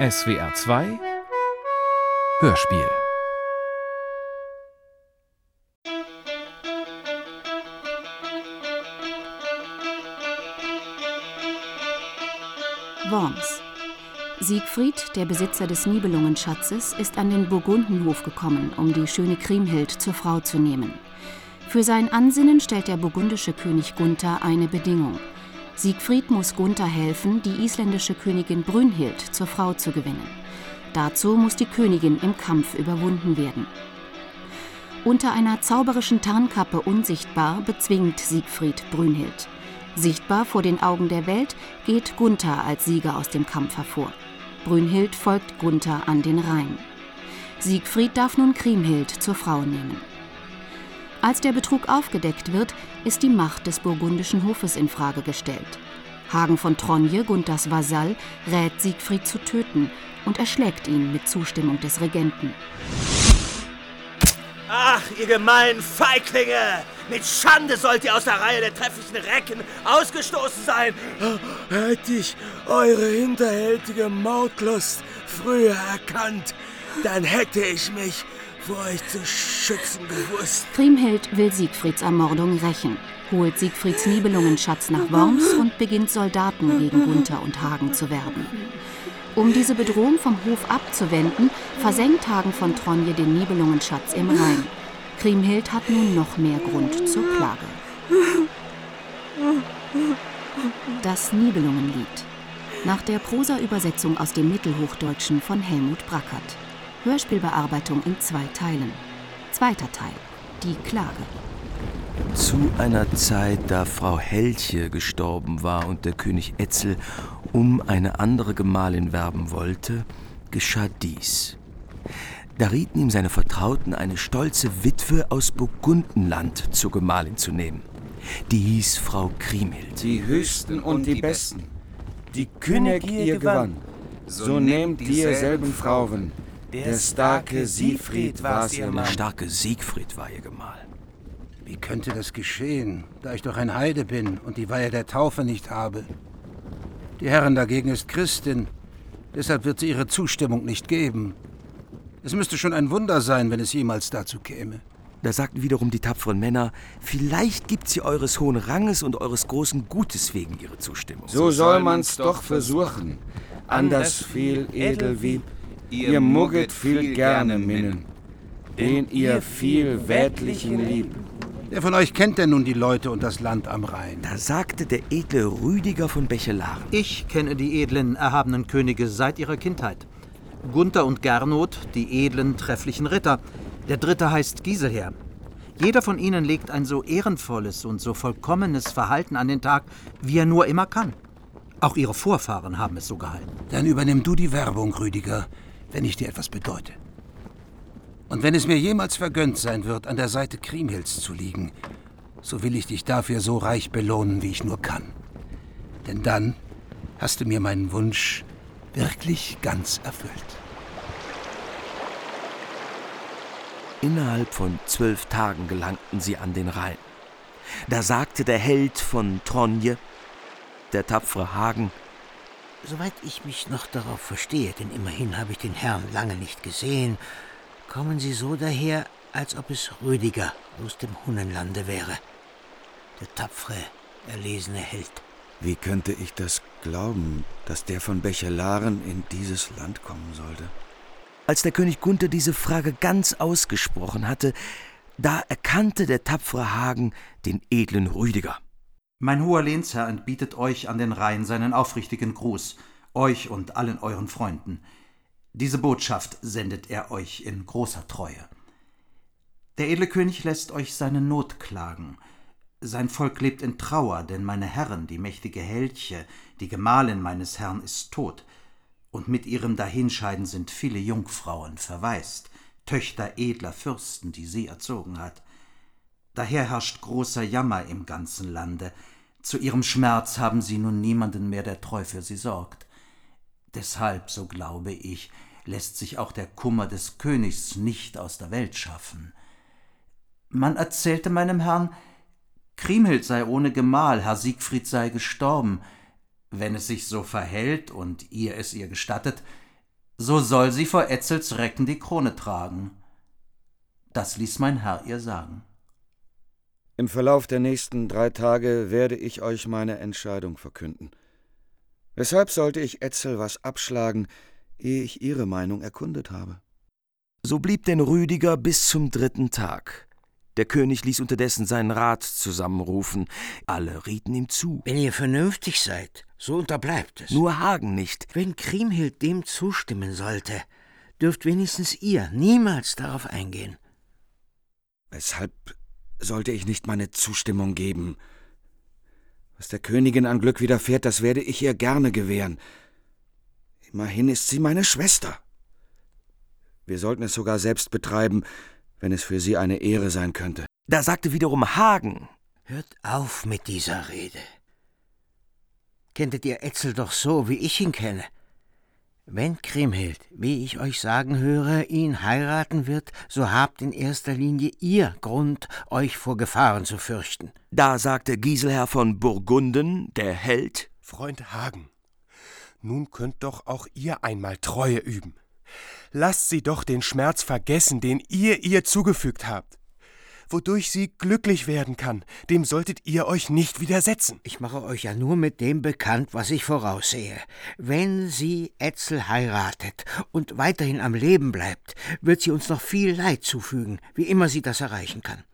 SWR 2 Hörspiel Worms. Siegfried, der Besitzer des Nibelungenschatzes, ist an den Burgundenhof gekommen, um die schöne Kriemhild zur Frau zu nehmen. Für sein Ansinnen stellt der burgundische König Gunther eine Bedingung. Siegfried muss Gunther helfen, die isländische Königin Brünnhild zur Frau zu gewinnen. Dazu muss die Königin im Kampf überwunden werden. Unter einer zauberischen Tarnkappe unsichtbar bezwingt Siegfried Brünnhild. Sichtbar vor den Augen der Welt geht Gunther als Sieger aus dem Kampf hervor. Brünnhild folgt Gunther an den Rhein. Siegfried darf nun Kriemhild zur Frau nehmen. Als der Betrug aufgedeckt wird, ist die Macht des burgundischen Hofes in Frage gestellt. Hagen von Tronje, Gunthers Vasall, rät Siegfried zu töten und erschlägt ihn mit Zustimmung des Regenten. Ach, ihr gemeinen Feiglinge! Mit Schande sollt ihr aus der Reihe der trefflichen Recken ausgestoßen sein! Hätte ich eure hinterhältige Mordlust früher erkannt, dann hätte ich mich vor euch zu schützen gewusst. Kriemhild will Siegfrieds Ermordung rächen, holt Siegfrieds Nibelungenschatz nach Worms und beginnt Soldaten gegen Gunther und Hagen zu werben. Um diese Bedrohung vom Hof abzuwenden, versenkt Hagen von Tronje den Nibelungenschatz im Rhein. Kriemhild hat nun noch mehr Grund zur Klage. Das Nibelungenlied. Nach der Prosa-Übersetzung aus dem Mittelhochdeutschen von Helmut Brackert. Hörspielbearbeitung in zwei Teilen. Zweiter Teil. Die Klage. Zu einer Zeit, da Frau Helche gestorben war und der König Etzel um eine andere Gemahlin werben wollte, geschah dies. Da rieten ihm seine Vertrauten, eine stolze Witwe aus Burgundenland zur Gemahlin zu nehmen. Die hieß Frau Kriemhild. Die höchsten und die besten. Die König ihr gewann. So nehmt dieselben Frauen. Der starke Siegfried war ihr Mann. Der starke Siegfried war ihr Gemahl. Wie könnte das geschehen, da ich doch ein Heide bin und die Weihe der Taufe nicht habe? Die Herrin dagegen ist Christin, deshalb wird sie ihre Zustimmung nicht geben. Es müsste schon ein Wunder sein, wenn es jemals dazu käme. Da sagten wiederum die tapferen Männer, vielleicht gibt sie eures hohen Ranges und eures großen Gutes wegen ihre Zustimmung. So soll man's doch versuchen. Anders viel Edelwieb, ihr mugget viel gerne minnen, den ihr viel Wädlichen lieb. Wer von euch kennt denn nun die Leute und das Land am Rhein? Da sagte der edle Rüdiger von Bechelaren. Ich kenne die edlen, erhabenen Könige seit ihrer Kindheit. Gunther und Gernot, die edlen, trefflichen Ritter. Der dritte heißt Giselher. Jeder von ihnen legt ein so ehrenvolles und so vollkommenes Verhalten an den Tag, wie er nur immer kann. Auch ihre Vorfahren haben es so gehalten. Dann übernimm du die Werbung, Rüdiger, wenn ich dir etwas bedeute. Und wenn es mir jemals vergönnt sein wird, an der Seite Kriemhilds zu liegen, so will ich dich dafür so reich belohnen, wie ich nur kann. Denn dann hast du mir meinen Wunsch wirklich ganz erfüllt. Innerhalb von zwölf Tagen gelangten sie an den Rhein. Da sagte der Held von Tronje, der tapfere Hagen, Soweit ich mich noch darauf verstehe, denn immerhin habe ich den Herrn lange nicht gesehen, kommen Sie so daher, als ob es Rüdiger aus dem Hunnenlande wäre. Der tapfere, erlesene Held. Wie könnte ich das glauben, dass der von Bechelaren in dieses Land kommen sollte? Als der König Gunther diese Frage ganz ausgesprochen hatte, da erkannte der tapfere Hagen den edlen Rüdiger. Mein hoher Lehnsherr entbietet euch an den Rhein seinen aufrichtigen Gruß, euch und allen euren Freunden. Diese Botschaft sendet er euch in großer Treue. Der edle König lässt euch seine Not klagen. Sein Volk lebt in Trauer, denn meine Herren, die mächtige Helche, die Gemahlin meines Herrn, ist tot, und mit ihrem Dahinscheiden sind viele Jungfrauen verwaist, Töchter edler Fürsten, die sie erzogen hat. Daher herrscht großer Jammer im ganzen Lande. Zu ihrem Schmerz haben sie nun niemanden mehr, der treu für sie sorgt. Deshalb, so glaube ich, lässt sich auch der Kummer des Königs nicht aus der Welt schaffen. Man erzählte meinem Herrn, Kriemhild sei ohne Gemahl, Herr Siegfried sei gestorben. Wenn es sich so verhält und ihr es ihr gestattet, so soll sie vor Etzels Recken die Krone tragen. Das ließ mein Herr ihr sagen. Im Verlauf der nächsten drei Tage werde ich euch meine Entscheidung verkünden. Weshalb sollte ich Etzel was abschlagen, ehe ich ihre Meinung erkundet habe? So blieb denn Rüdiger bis zum dritten Tag. Der König ließ unterdessen seinen Rat zusammenrufen. Alle rieten ihm zu. Wenn ihr vernünftig seid, so unterbleibt es. Nur Hagen nicht. Wenn Kriemhild dem zustimmen sollte, dürft wenigstens ihr niemals darauf eingehen. Weshalb sollte ich nicht meine Zustimmung geben? Was der Königin an Glück widerfährt, das werde ich ihr gerne gewähren. Immerhin ist sie meine Schwester. Wir sollten es sogar selbst betreiben, wenn es für sie eine Ehre sein könnte. Da sagte wiederum Hagen. Hört auf mit dieser Rede. Kenntet ihr Etzel doch so, wie ich ihn kenne. Wenn Kriemhild, wie ich euch sagen höre, ihn heiraten wird, so habt in erster Linie ihr Grund, euch vor Gefahren zu fürchten. Da sagte Giselher von Burgunden, der Held. Freund Hagen, nun könnt doch auch ihr einmal Treue üben. Lasst sie doch den Schmerz vergessen, den ihr ihr zugefügt habt. Wodurch sie glücklich werden kann, dem solltet ihr euch nicht widersetzen. Ich mache euch ja nur mit dem bekannt, was ich voraussehe. Wenn sie Etzel heiratet und weiterhin am Leben bleibt, wird sie uns noch viel Leid zufügen, wie immer sie das erreichen kann.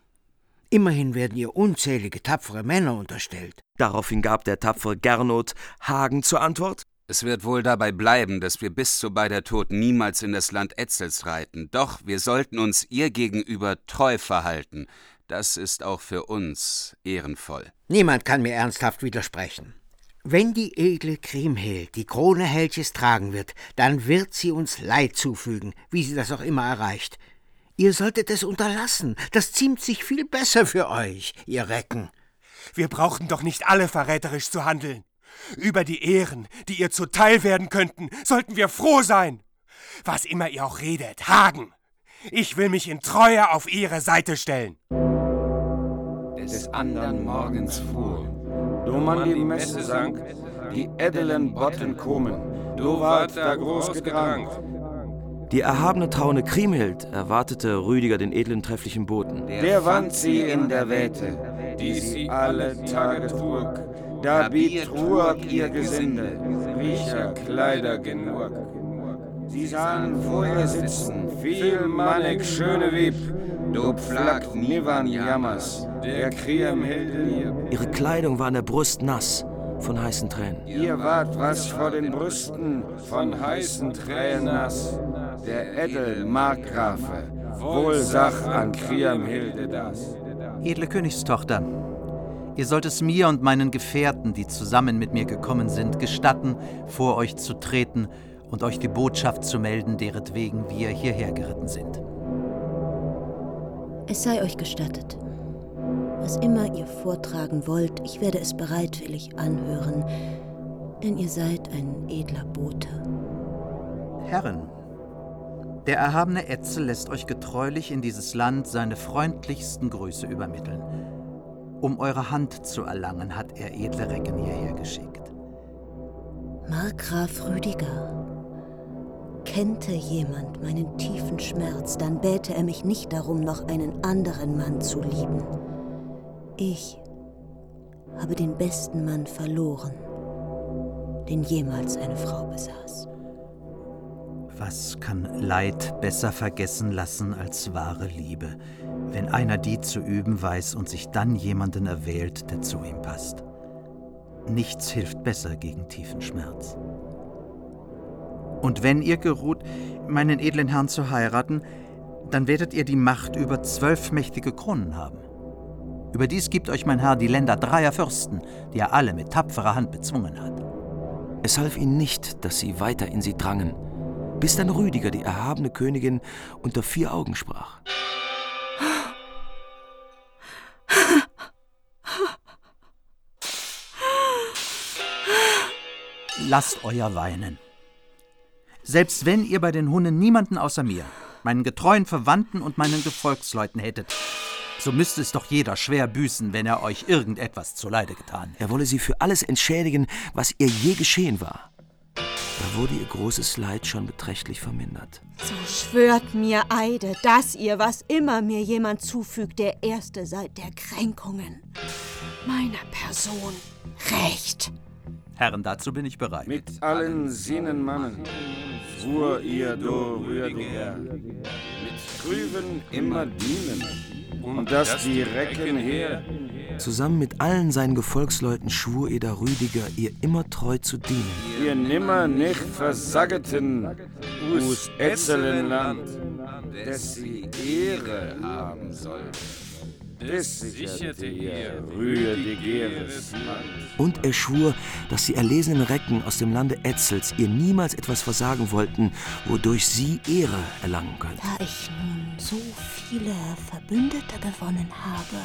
Immerhin werden ihr unzählige tapfere Männer unterstellt. Daraufhin gab der tapfere Gernot Hagen zur Antwort. Es wird wohl dabei bleiben, dass wir bis zu beider Tod niemals in das Land Etzels reiten. Doch wir sollten uns ihr gegenüber treu verhalten. Das ist auch für uns ehrenvoll. Niemand kann mir ernsthaft widersprechen. Wenn die edle Kriemhild die Krone Helches tragen wird, dann wird sie uns Leid zufügen, wie sie das auch immer erreicht. Ihr solltet es unterlassen. Das ziemt sich viel besser für euch, ihr Recken. Wir brauchten doch nicht alle verräterisch zu handeln. Über die Ehren, die ihr zuteil werden könnten, sollten wir froh sein. Was immer ihr auch redet, Hagen, ich will mich in Treue auf ihre Seite stellen. Des andern Morgens fuhr, do man die Messe sank, die edelen Botten kommen, do ward da groß Gedrang. Die erhabene Traune Kriemhild erwartete Rüdiger den edlen trefflichen Boten. Der wand sie in der Wette, die sie alle Tage trug, da biet Ruag ihr Gesinde, Riecher Kleider genug. Sie sahen vor ihr sitzen, viel mannig schöne Wieb, du pflagt nivan jammers, der Kriemhilde. Ihre Kleidung war an der Brust nass von heißen Tränen. Ihr wart was vor den Brüsten von heißen Tränen nass. Der Edel Markgrafe, wohl Sach an Kriemhilde das. Edle Königstochter, ihr sollt es mir und meinen Gefährten, die zusammen mit mir gekommen sind, gestatten, vor euch zu treten und euch die Botschaft zu melden, deretwegen wir hierher geritten sind. Es sei euch gestattet. Was immer ihr vortragen wollt, ich werde es bereitwillig anhören, denn ihr seid ein edler Bote. Herren, der erhabene Etzel lässt euch getreulich in dieses Land seine freundlichsten Grüße übermitteln. Um eure Hand zu erlangen, hat er edle Recken hierher geschickt. Markgraf Rüdiger, kennte jemand meinen tiefen Schmerz, dann bäte er mich nicht darum, noch einen anderen Mann zu lieben. Ich habe den besten Mann verloren, den jemals eine Frau besaß. Was kann Leid besser vergessen lassen als wahre Liebe, wenn einer die zu üben weiß und sich dann jemanden erwählt, der zu ihm passt? Nichts hilft besser gegen tiefen Schmerz. Und wenn ihr geruht, meinen edlen Herrn zu heiraten, dann werdet ihr die Macht über zwölf mächtige Kronen haben. Überdies gibt euch mein Herr die Länder dreier Fürsten, die er alle mit tapferer Hand bezwungen hat. Es half ihnen nicht, dass sie weiter in sie drangen, bis dann Rüdiger, die erhabene Königin, unter vier Augen sprach. Lasst euer weinen. Selbst wenn ihr bei den Hunnen niemanden außer mir, meinen getreuen Verwandten und meinen Gefolgsleuten hättet, so müsste es doch jeder schwer büßen, wenn er euch irgendetwas zuleide getan hätte. Er wolle sie für alles entschädigen, was ihr je geschehen war. Da wurde ihr großes Leid schon beträchtlich vermindert. So schwört mir Eide, dass ihr, was immer mir jemand zufügt, der Erste seid der Kränkungen. Meiner Person recht. Herren, dazu bin ich bereit. Mit allen Sinnen Mannen, schwur ihr do Rüdiger, mit Krüven immer dienen, und dass die Recken her Zusammen mit allen seinen Gefolgsleuten schwur Eda Rüdiger, ihr immer treu zu dienen. ihr nimmer nicht versageten us Etzelenland, dass sie Ehre haben soll. Das sicherte ihr rüdigeres Land. Und er schwur, dass die erlesenen Recken aus dem Lande Etzels ihr niemals etwas versagen wollten, wodurch sie Ehre erlangen könnten. Da ich nun so viele Verbündete gewonnen habe,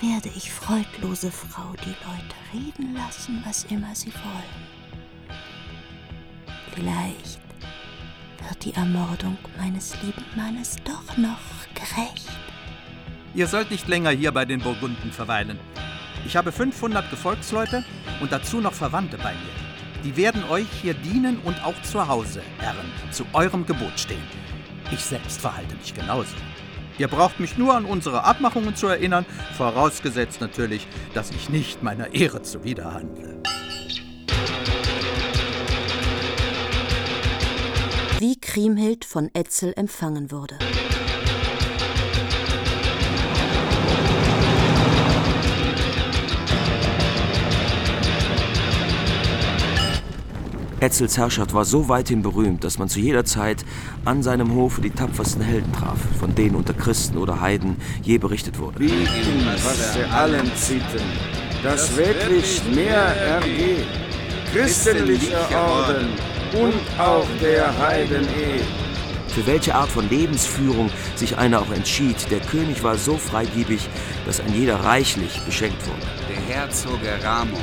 werde ich freudlose Frau die Leute reden lassen, was immer sie wollen. Vielleicht wird die Ermordung meines lieben Mannes doch noch gerecht. Ihr sollt nicht länger hier bei den Burgunden verweilen. Ich habe 500 Gefolgsleute und dazu noch Verwandte bei mir. Die werden euch hier dienen und auch zu Hause, Herren, zu eurem Gebot stehen. Ich selbst verhalte mich genauso. Ihr braucht mich nur an unsere Abmachungen zu erinnern, vorausgesetzt natürlich, dass ich nicht meiner Ehre zuwiderhandle. Wie Kriemhild von Etzel empfangen wurde. Etzels Herrschaft war so weithin berühmt, dass man zu jeder Zeit an seinem Hofe die tapfersten Helden traf, von denen unter Christen oder Heiden je berichtet wurde. Wie in was sie allen zitten, das wirklich mehr ergeht, christlicher Orden und auch der Heiden eh. Für welche Art von Lebensführung sich einer auch entschied, der König war so freigebig, dass ein jeder reichlich beschenkt wurde. Der Herzoge Ramon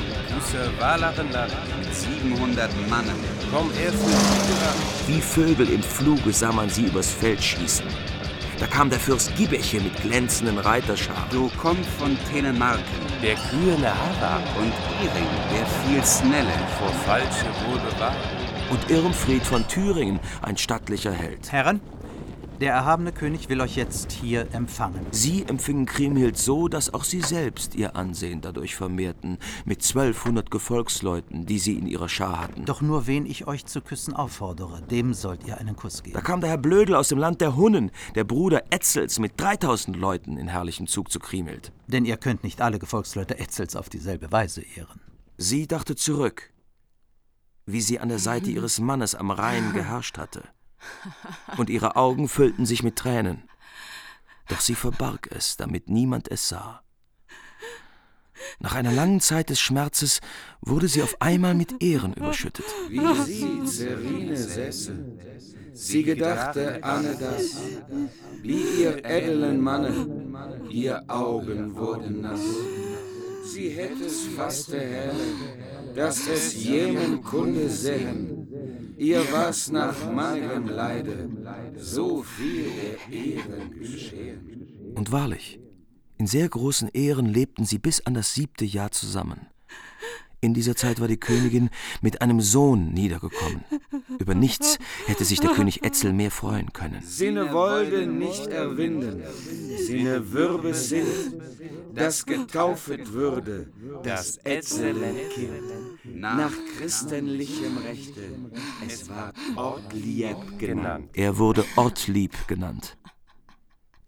mit 700 Mannen. Komm er für Wie Vögel im Fluge sah man sie übers Feld schießen. Da kam der Fürst Gibeche mit glänzenden Reiterscharen. Du kommst von Telemarken. Der kühne Hara Und Iring, der viel Snelle. vor falsche wohl bewahrt. Und Irmfried von Thüringen, ein stattlicher Held. Herren, der erhabene König will euch jetzt hier empfangen. Sie empfingen Kriemhild so, dass auch sie selbst ihr Ansehen dadurch vermehrten, mit 1200 Gefolgsleuten, die sie in ihrer Schar hatten. Doch nur wen ich euch zu küssen auffordere, dem sollt ihr einen Kuss Da geben. kam der Herr Blödel aus dem Land der Hunnen, der Bruder Etzels, mit 3000 Leuten in herrlichem Zug zu Kriemhild. Denn ihr könnt nicht alle Gefolgsleute Etzels auf dieselbe Weise ehren. Sie dachte zurück, wie sie an der Seite ihres Mannes am Rhein geherrscht hatte. Und ihre Augen füllten sich mit Tränen. Doch sie verbarg es, damit niemand es sah. Nach einer langen Zeit des Schmerzes wurde sie auf einmal mit Ehren überschüttet. Wie sie Zerine säße, sie gedachte Anne das, wie ihr edlen Manne, ihr Augen wurden nass. Sie hätte es faste helle, dass es jenem Kunde sähen, ihr was nach mannigem Leide, so viel der Ehren geschehen. Und wahrlich, in sehr großen Ehren lebten sie bis an das siebte Jahr zusammen. In dieser Zeit war die Königin mit einem Sohn niedergekommen. Über nichts hätte sich der König Etzel mehr freuen können. Sinne wollte nicht erwinden, Sinne Würbe sind, das getaufet würde, das ätzele Kind, nach christlichem Rechte, es war Ortlieb genannt. Er wurde Ortlieb genannt.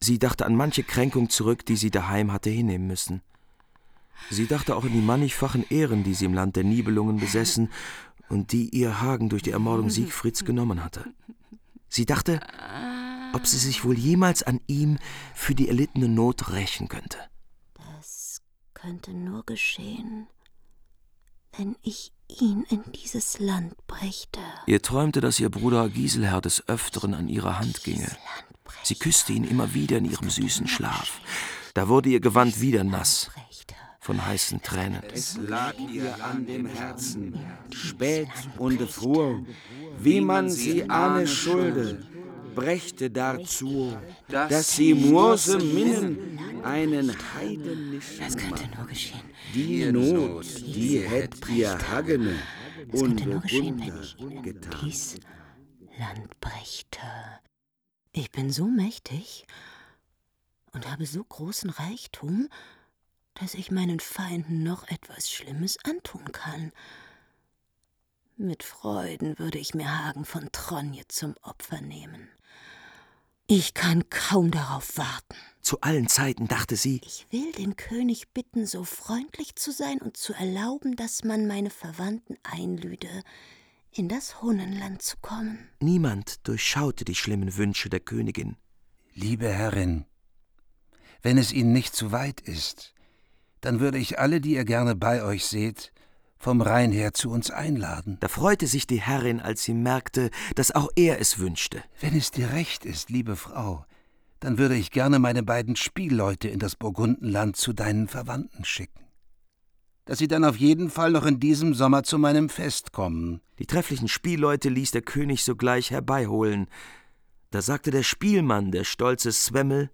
Sie dachte an manche Kränkung zurück, die sie daheim hatte hinnehmen müssen. Sie dachte auch an die mannigfachen Ehren, die sie im Land der Nibelungen besessen und die ihr Hagen durch die Ermordung Siegfrieds genommen hatte. Sie dachte, ob sie sich wohl jemals an ihm für die erlittene Not rächen könnte. Das könnte nur geschehen, wenn ich ihn in dieses Land brächte. Ihr träumte, dass ihr Bruder Giselher des Öfteren an ihrer Hand ginge. Sie küsste ihn immer wieder in ihrem süßen Schlaf. Da wurde ihr Gewand wieder nass von heißen Tränen. Es lag ihr an dem Herzen, spät und froh, wie man sie ahne schulde, brächte dazu, dass sie Mose minnen einen heidenischen Das könnte nur geschehen. Die Not, die hätt ihr Hagene, ich ihnen dies Land brächte. Ich bin so mächtig und habe so großen Reichtum, dass ich meinen Feinden noch etwas Schlimmes antun kann. Mit Freuden würde ich mir Hagen von Tronje zum Opfer nehmen. Ich kann kaum darauf warten. Zu allen Zeiten dachte sie, Ich will den König bitten, so freundlich zu sein und zu erlauben, dass man meine Verwandten einlüde, in das Hunnenland zu kommen. niemand durchschaute die schlimmen Wünsche der Königin. Liebe Herrin, wenn es Ihnen nicht zu weit ist, dann würde ich alle, die ihr gerne bei euch seht, vom Rhein her zu uns einladen. Da freute sich die Herrin, als sie merkte, dass auch er es wünschte. Wenn es dir recht ist, liebe Frau, dann würde ich gerne meine beiden Spielleute in das Burgundenland zu deinen Verwandten schicken. Dass sie dann auf jeden Fall noch in diesem Sommer zu meinem Fest kommen. Die trefflichen Spielleute ließ der König sogleich herbeiholen. Da sagte der Spielmann, der stolze Swemmel,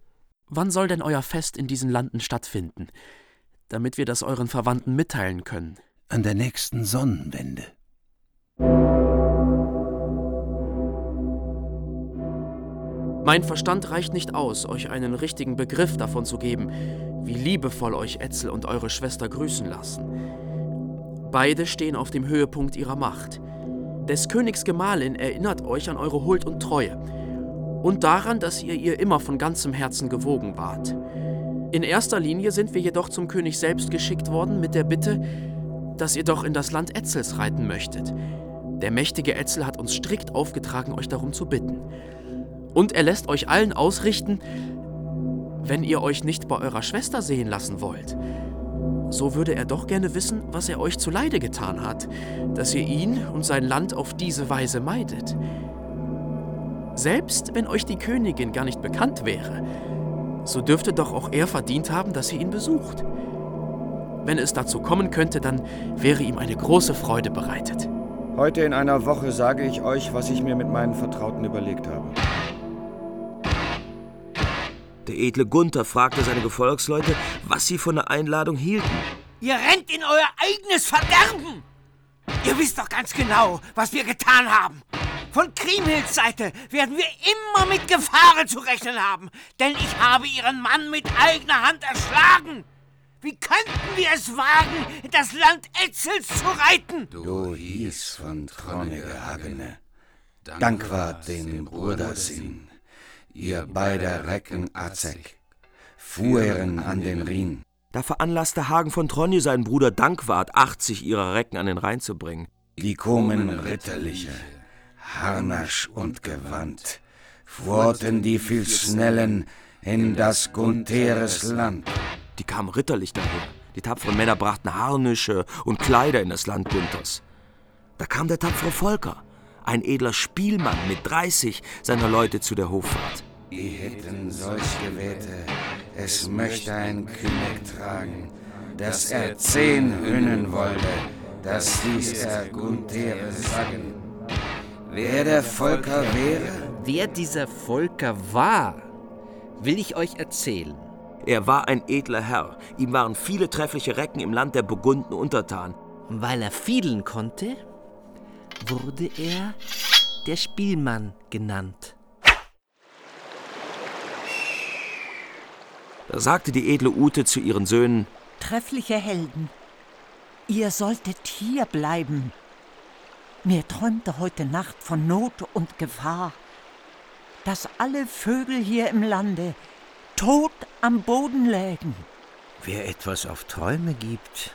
Wann soll denn euer Fest in diesen Landen stattfinden, damit wir das euren Verwandten mitteilen können? An der nächsten Sonnenwende. Mein Verstand reicht nicht aus, euch einen richtigen Begriff davon zu geben, wie liebevoll euch Etzel und eure Schwester grüßen lassen. Beide stehen auf dem Höhepunkt ihrer Macht. Des Königs Gemahlin erinnert euch an eure Huld und Treue und daran, dass ihr ihr immer von ganzem Herzen gewogen wart. In erster Linie sind wir jedoch zum König selbst geschickt worden mit der Bitte, dass ihr doch in das Land Etzels reiten möchtet. Der mächtige Etzel hat uns strikt aufgetragen, euch darum zu bitten. Und er lässt euch allen ausrichten, wenn ihr euch nicht bei eurer Schwester sehen lassen wollt, so würde er doch gerne wissen, was er euch zuleide getan hat, dass ihr ihn und sein Land auf diese Weise meidet. Selbst wenn euch die Königin gar nicht bekannt wäre, so dürfte doch auch er verdient haben, dass ihr ihn besucht. Wenn es dazu kommen könnte, dann wäre ihm eine große Freude bereitet. Heute in einer Woche sage ich euch, was ich mir mit meinen Vertrauten überlegt habe. Der edle Gunther fragte seine Gefolgsleute, was sie von der Einladung hielten. Ihr rennt in euer eigenes Verderben! Ihr wisst doch ganz genau, was wir getan haben. Von Kriemhilds Seite werden wir immer mit Gefahren zu rechnen haben, denn ich habe ihren Mann mit eigener Hand erschlagen. Wie könnten wir es wagen, in das Land Etzels zu reiten? Du hieß von Tronne Gehagene, Dankwart den Brudersinn, ihr beider Recken Azek, fuhren an den Rhin. Da veranlasste Hagen von Tronje seinen Bruder Dankwart, 80 ihrer Recken an den Rhein zu bringen. Die kommen ritterliche, harnasch und gewandt, fuhrten die viel Schnellen in das Guntheres Land. Die kamen ritterlich daher. Die tapferen Männer brachten Harnische und Kleider in das Land Günthers. Da kam der tapfere Volker, ein edler Spielmann mit 30 seiner Leute zu der Hoffahrt. Die hätten solch Gewähte, es möchte ein König tragen, dass er zehn Hünnen wollte, das ließ er Gunther sagen. Wer der Volker wäre? Wer dieser Volker war, will ich euch erzählen. Er war ein edler Herr. Ihm waren viele treffliche Recken im Land der Burgunden untertan. Weil er fiedeln konnte, wurde er der Spielmann genannt. Da sagte die edle Ute zu ihren Söhnen: Treffliche Helden, ihr solltet hier bleiben. Mir träumte heute Nacht von Not und Gefahr, dass alle Vögel hier im Lande tot am Boden lägen. Wer etwas auf Träume gibt,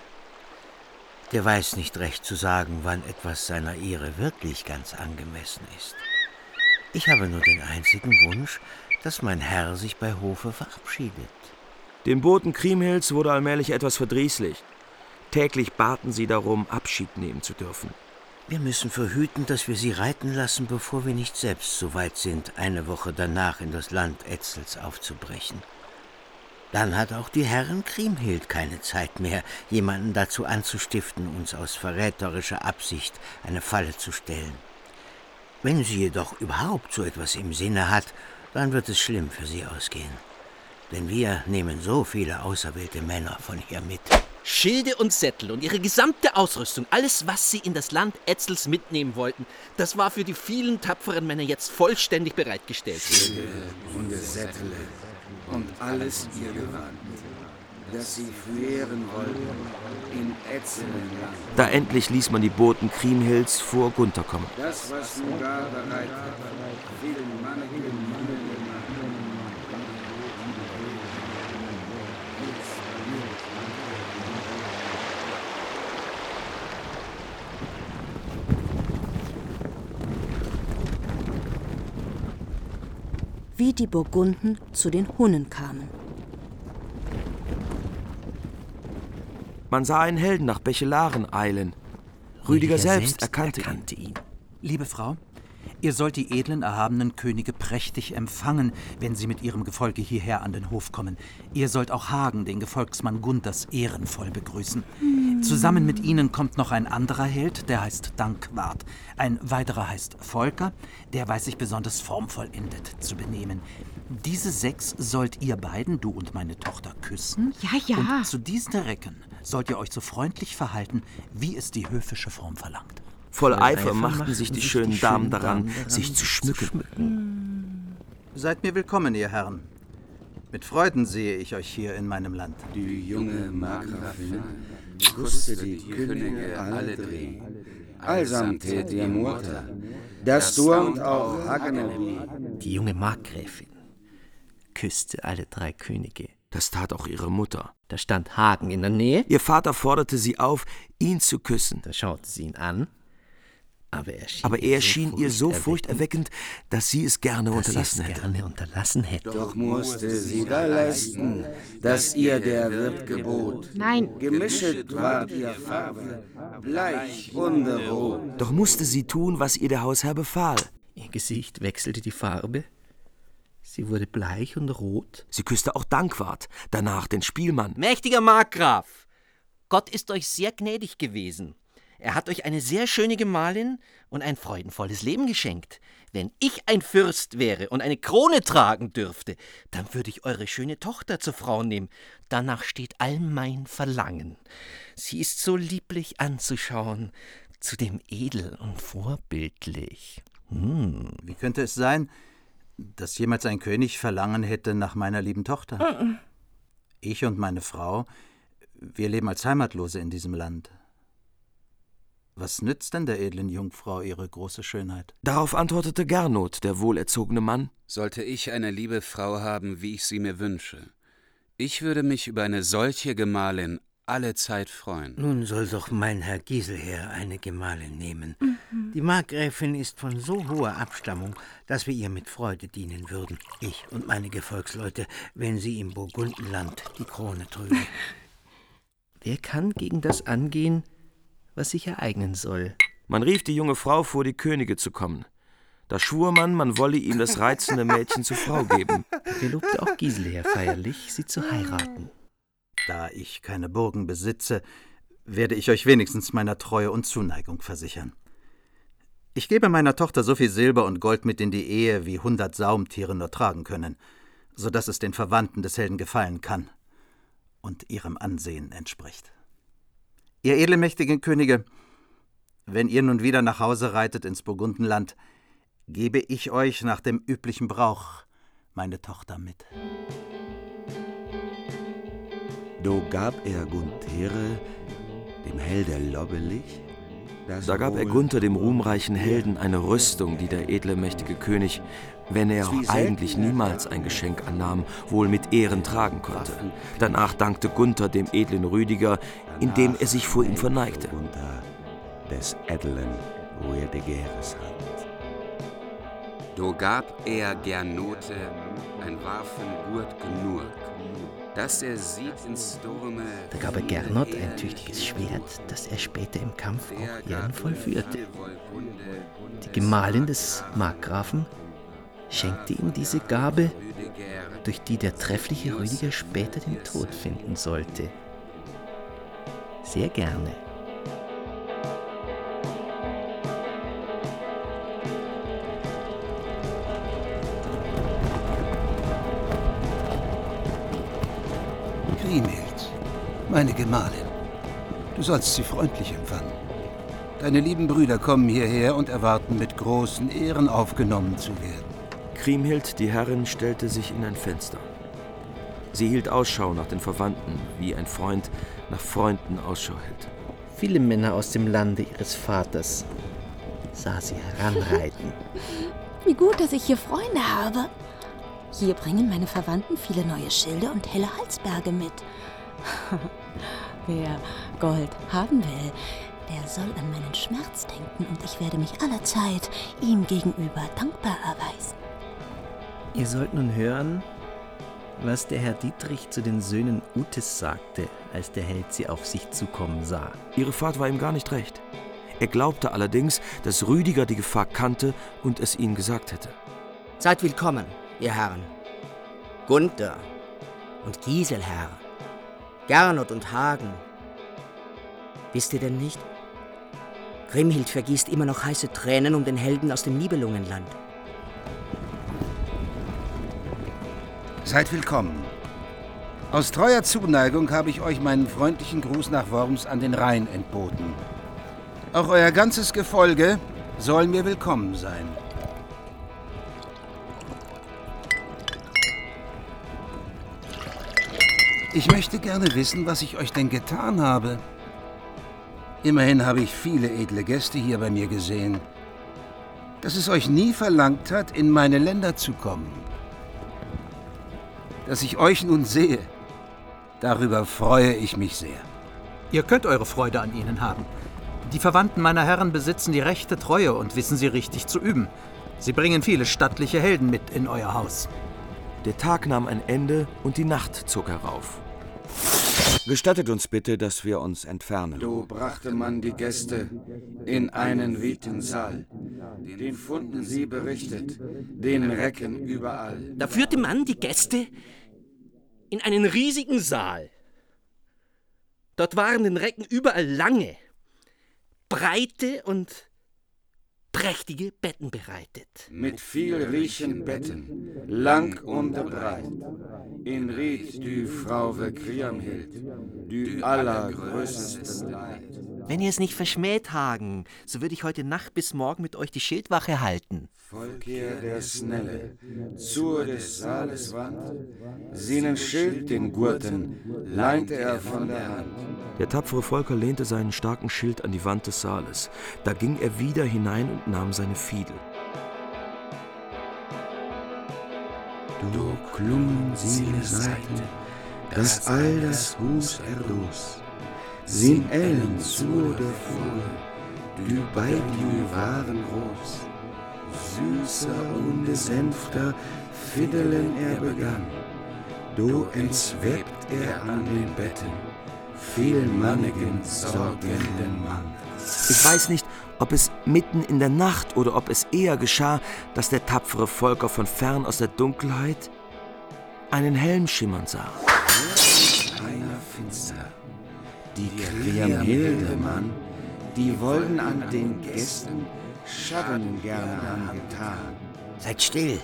der weiß nicht recht zu sagen, wann etwas seiner Ehre wirklich ganz angemessen ist. Ich habe nur den einzigen Wunsch, dass mein Herr sich bei Hofe verabschiedet. Dem Boten Kriemhilds wurde allmählich etwas verdrießlich. Täglich baten sie darum, Abschied nehmen zu dürfen. Wir müssen verhüten, dass wir sie reiten lassen, bevor wir nicht selbst so weit sind, eine Woche danach in das Land Etzels aufzubrechen. Dann hat auch die Herren Kriemhild keine Zeit mehr, jemanden dazu anzustiften, uns aus verräterischer Absicht eine Falle zu stellen. Wenn sie jedoch überhaupt so etwas im Sinne hat, dann wird es schlimm für sie ausgehen. Denn wir nehmen so viele auserwählte Männer von hier mit. Schilde und Sättel und ihre gesamte Ausrüstung, alles, was sie in das Land Etzels mitnehmen wollten, das war für die vielen tapferen Männer jetzt vollständig bereitgestellt. Schilde und Sättel und alles ihr Gewand, das sie führen wollten in Etzelenland. Da endlich ließ man die Boten Kriemhilds vor Gunther kommen. Das, was du da bereit will manchen Mann wie die Burgunden zu den Hunnen kamen. Man sah einen Helden nach Bechelaren eilen. Rüdiger, selbst, erkannte, erkannte ihn. Liebe Frau, ihr sollt die edlen, erhabenen Könige prächtig empfangen, wenn sie mit ihrem Gefolge hierher an den Hof kommen. Ihr sollt auch Hagen, den Gefolgsmann Gunthers, ehrenvoll begrüßen. Zusammen mit ihnen kommt noch ein anderer Held, der heißt Dankwart. Ein weiterer heißt Volker, der weiß sich besonders formvollendet zu benehmen. Diese sechs sollt ihr beiden, du und meine Tochter, küssen. Ja, ja. Und zu diesen Recken sollt ihr euch so freundlich verhalten, wie es die höfische Form verlangt. Voll Eifer machten sich die schönen Damen daran, sich zu schmücken. Seid mir willkommen, ihr Herren. Mit Freuden sehe ich euch hier in meinem Land. Die junge Markgrafin kusste die Könige alle dreh. Allsamt ihr Mutter, du und auch Hagenebi. Die junge Markgräfin küsste alle drei Könige. Das tat auch ihre Mutter. Da stand Hagen in der Nähe. Ihr Vater forderte sie auf, ihn zu küssen. Da schaute sie ihn an. Aber er schien, Aber er schien ihr so furchterweckend, dass sie es gerne unterlassen hätte. gerne unterlassen hätte. Doch musste sie da leisten, dass ihr der Wirt gebot. Nein. Gemischet ward ihr Farbe, bleich und rot. Doch musste sie tun, was ihr der Hausherr befahl. Ihr Gesicht wechselte die Farbe. Sie wurde bleich und rot. Sie küsste auch Dankwart, danach den Spielmann. Mächtiger Markgraf, Gott ist euch sehr gnädig gewesen. Er hat euch eine sehr schöne Gemahlin und ein freudenvolles Leben geschenkt. Wenn ich ein Fürst wäre und eine Krone tragen dürfte, dann würde ich eure schöne Tochter zur Frau nehmen. Danach steht all mein Verlangen. Sie ist so lieblich anzuschauen, zudem edel und vorbildlich. Hm. Wie könnte es sein, dass jemals ein König Verlangen hätte nach meiner lieben Tochter? Ich und meine Frau, wir leben als Heimatlose in diesem Land. Was nützt denn der edlen Jungfrau ihre große Schönheit? Darauf antwortete Gernot, der wohlerzogene Mann. Sollte ich eine liebe Frau haben, wie ich sie mir wünsche, ich würde mich über eine solche Gemahlin alle Zeit freuen. Nun soll doch mein Herr Giselher eine Gemahlin nehmen. Die Markgräfin ist von so hoher Abstammung, dass wir ihr mit Freude dienen würden, ich und meine Gefolgsleute, wenn sie im Burgundenland die Krone trüge. Wer kann gegen das angehen, was sich ereignen soll? Man rief die junge Frau vor, die Könige zu kommen. Da schwur man, man wolle ihm das reizende Mädchen zur Frau geben. Gelobte auch Giselher feierlich, sie zu heiraten. Da ich keine Burgen besitze, werde ich euch wenigstens meiner Treue und Zuneigung versichern. Ich gebe meiner Tochter so viel Silber und Gold mit in die Ehe, wie hundert Saumtiere nur tragen können, so dass es den Verwandten des Helden gefallen kann und ihrem Ansehen entspricht. Ihr edelmächtigen Könige, wenn ihr nun wieder nach Hause reitet ins Burgundenland, gebe ich euch nach dem üblichen Brauch meine Tochter mit. Do gab er Gunthere, dem Helde Lobbelich, das Da gab er Gunther, dem ruhmreichen Helden, eine Rüstung, die der edle, mächtige König, wenn er auch eigentlich niemals ein Geschenk annahm, wohl mit Ehren tragen konnte. Danach dankte Gunther dem edlen Rüdiger, indem er sich vor ihm verneigte. Gunther des edlen Rüdigers Hand. Do gab er Gernote ein Waffengurt genug, dass er sieht in Sturme. Da gab er Gernot ein tüchtiges Schwert, das er später im Kampf auch ehrenvoll führte. Die Gemahlin des Markgrafen schenkte ihm diese Gabe, durch die der treffliche Rüdiger später den Tod finden sollte. Sehr gerne. Kriemhild, meine Gemahlin. Du sollst sie freundlich empfangen. Deine lieben Brüder kommen hierher und erwarten, mit großen Ehren aufgenommen zu werden. Kriemhild, die Herrin, stellte sich in ein Fenster. Sie hielt Ausschau nach den Verwandten, wie ein Freund nach Freunden Ausschau hält. Viele Männer aus dem Lande ihres Vaters sah sie heranreiten. Wie gut, dass ich hier Freunde habe. Hier bringen meine Verwandten viele neue Schilde und helle Halsberge mit. Wer Gold haben will, der soll an meinen Schmerz denken und ich werde mich allerzeit ihm gegenüber dankbar erweisen. Ihr sollt nun hören, was der Herr Dietrich zu den Söhnen Utes sagte, als der Held sie auf sich zukommen sah. Ihre Fahrt war ihm gar nicht recht. Er glaubte allerdings, dass Rüdiger die Gefahr kannte und es ihnen gesagt hätte. Seid willkommen, ihr Herren. Gunther und Giselher, Gernot und Hagen. Wisst ihr denn nicht? Grimhild vergießt immer noch heiße Tränen um den Helden aus dem Nibelungenland. Seid willkommen. Aus treuer Zuneigung habe ich euch meinen freundlichen Gruß nach Worms an den Rhein entboten. Auch euer ganzes Gefolge soll mir willkommen sein. Ich möchte gerne wissen, was ich euch denn getan habe. Immerhin habe ich viele edle Gäste hier bei mir gesehen. Dass es euch nie verlangt hat, in meine Länder zu kommen. Dass ich euch nun sehe, darüber freue ich mich sehr. Ihr könnt eure Freude an ihnen haben. Die Verwandten meiner Herren besitzen die rechte Treue und wissen sie richtig zu üben. Sie bringen viele stattliche Helden mit in euer Haus. Der Tag nahm ein Ende und die Nacht zog herauf. Gestattet uns bitte, dass wir uns entfernen. So brachte man die Gäste in einen weiten Saal. Den funden sie berichtet, den Recken überall. Da führte man die Gäste in einen riesigen Saal. Dort waren den Recken überall lange, breite und prächtige Betten bereitet. Mit viel riechen Betten, lang und breit. In Ried die Frauwe Kriamhild, die allergrößte Leid. Wenn ihr es nicht verschmäht, Hagen, so würde ich heute Nacht bis morgen mit euch die Schildwache halten. Volker der Snelle, zur des Saales Wand, seinen Schild den Gurten, leinte er von der Hand. Der tapfere Volker lehnte seinen starken Schild an die Wand des Saales. Da ging er wieder hinein und nahm seine Fiedel. Du klungen seine Seite, dass all das Hus erlos. Sin Ellen zu der Fuhr, du bei dir waren groß. Süßer und sanfter Fiddelen er begann, do entzwebt er an den Betten, vielmannigen, sorgenden Mann. Ich weiß nicht, ob es mitten in der Nacht oder ob es eher geschah, dass der tapfere Volker von fern aus der Dunkelheit einen Helm schimmern sah. Einer finster, die Kriamhilde, Mann, die wollen an den Gästen Schatten gern angetan. Seid still.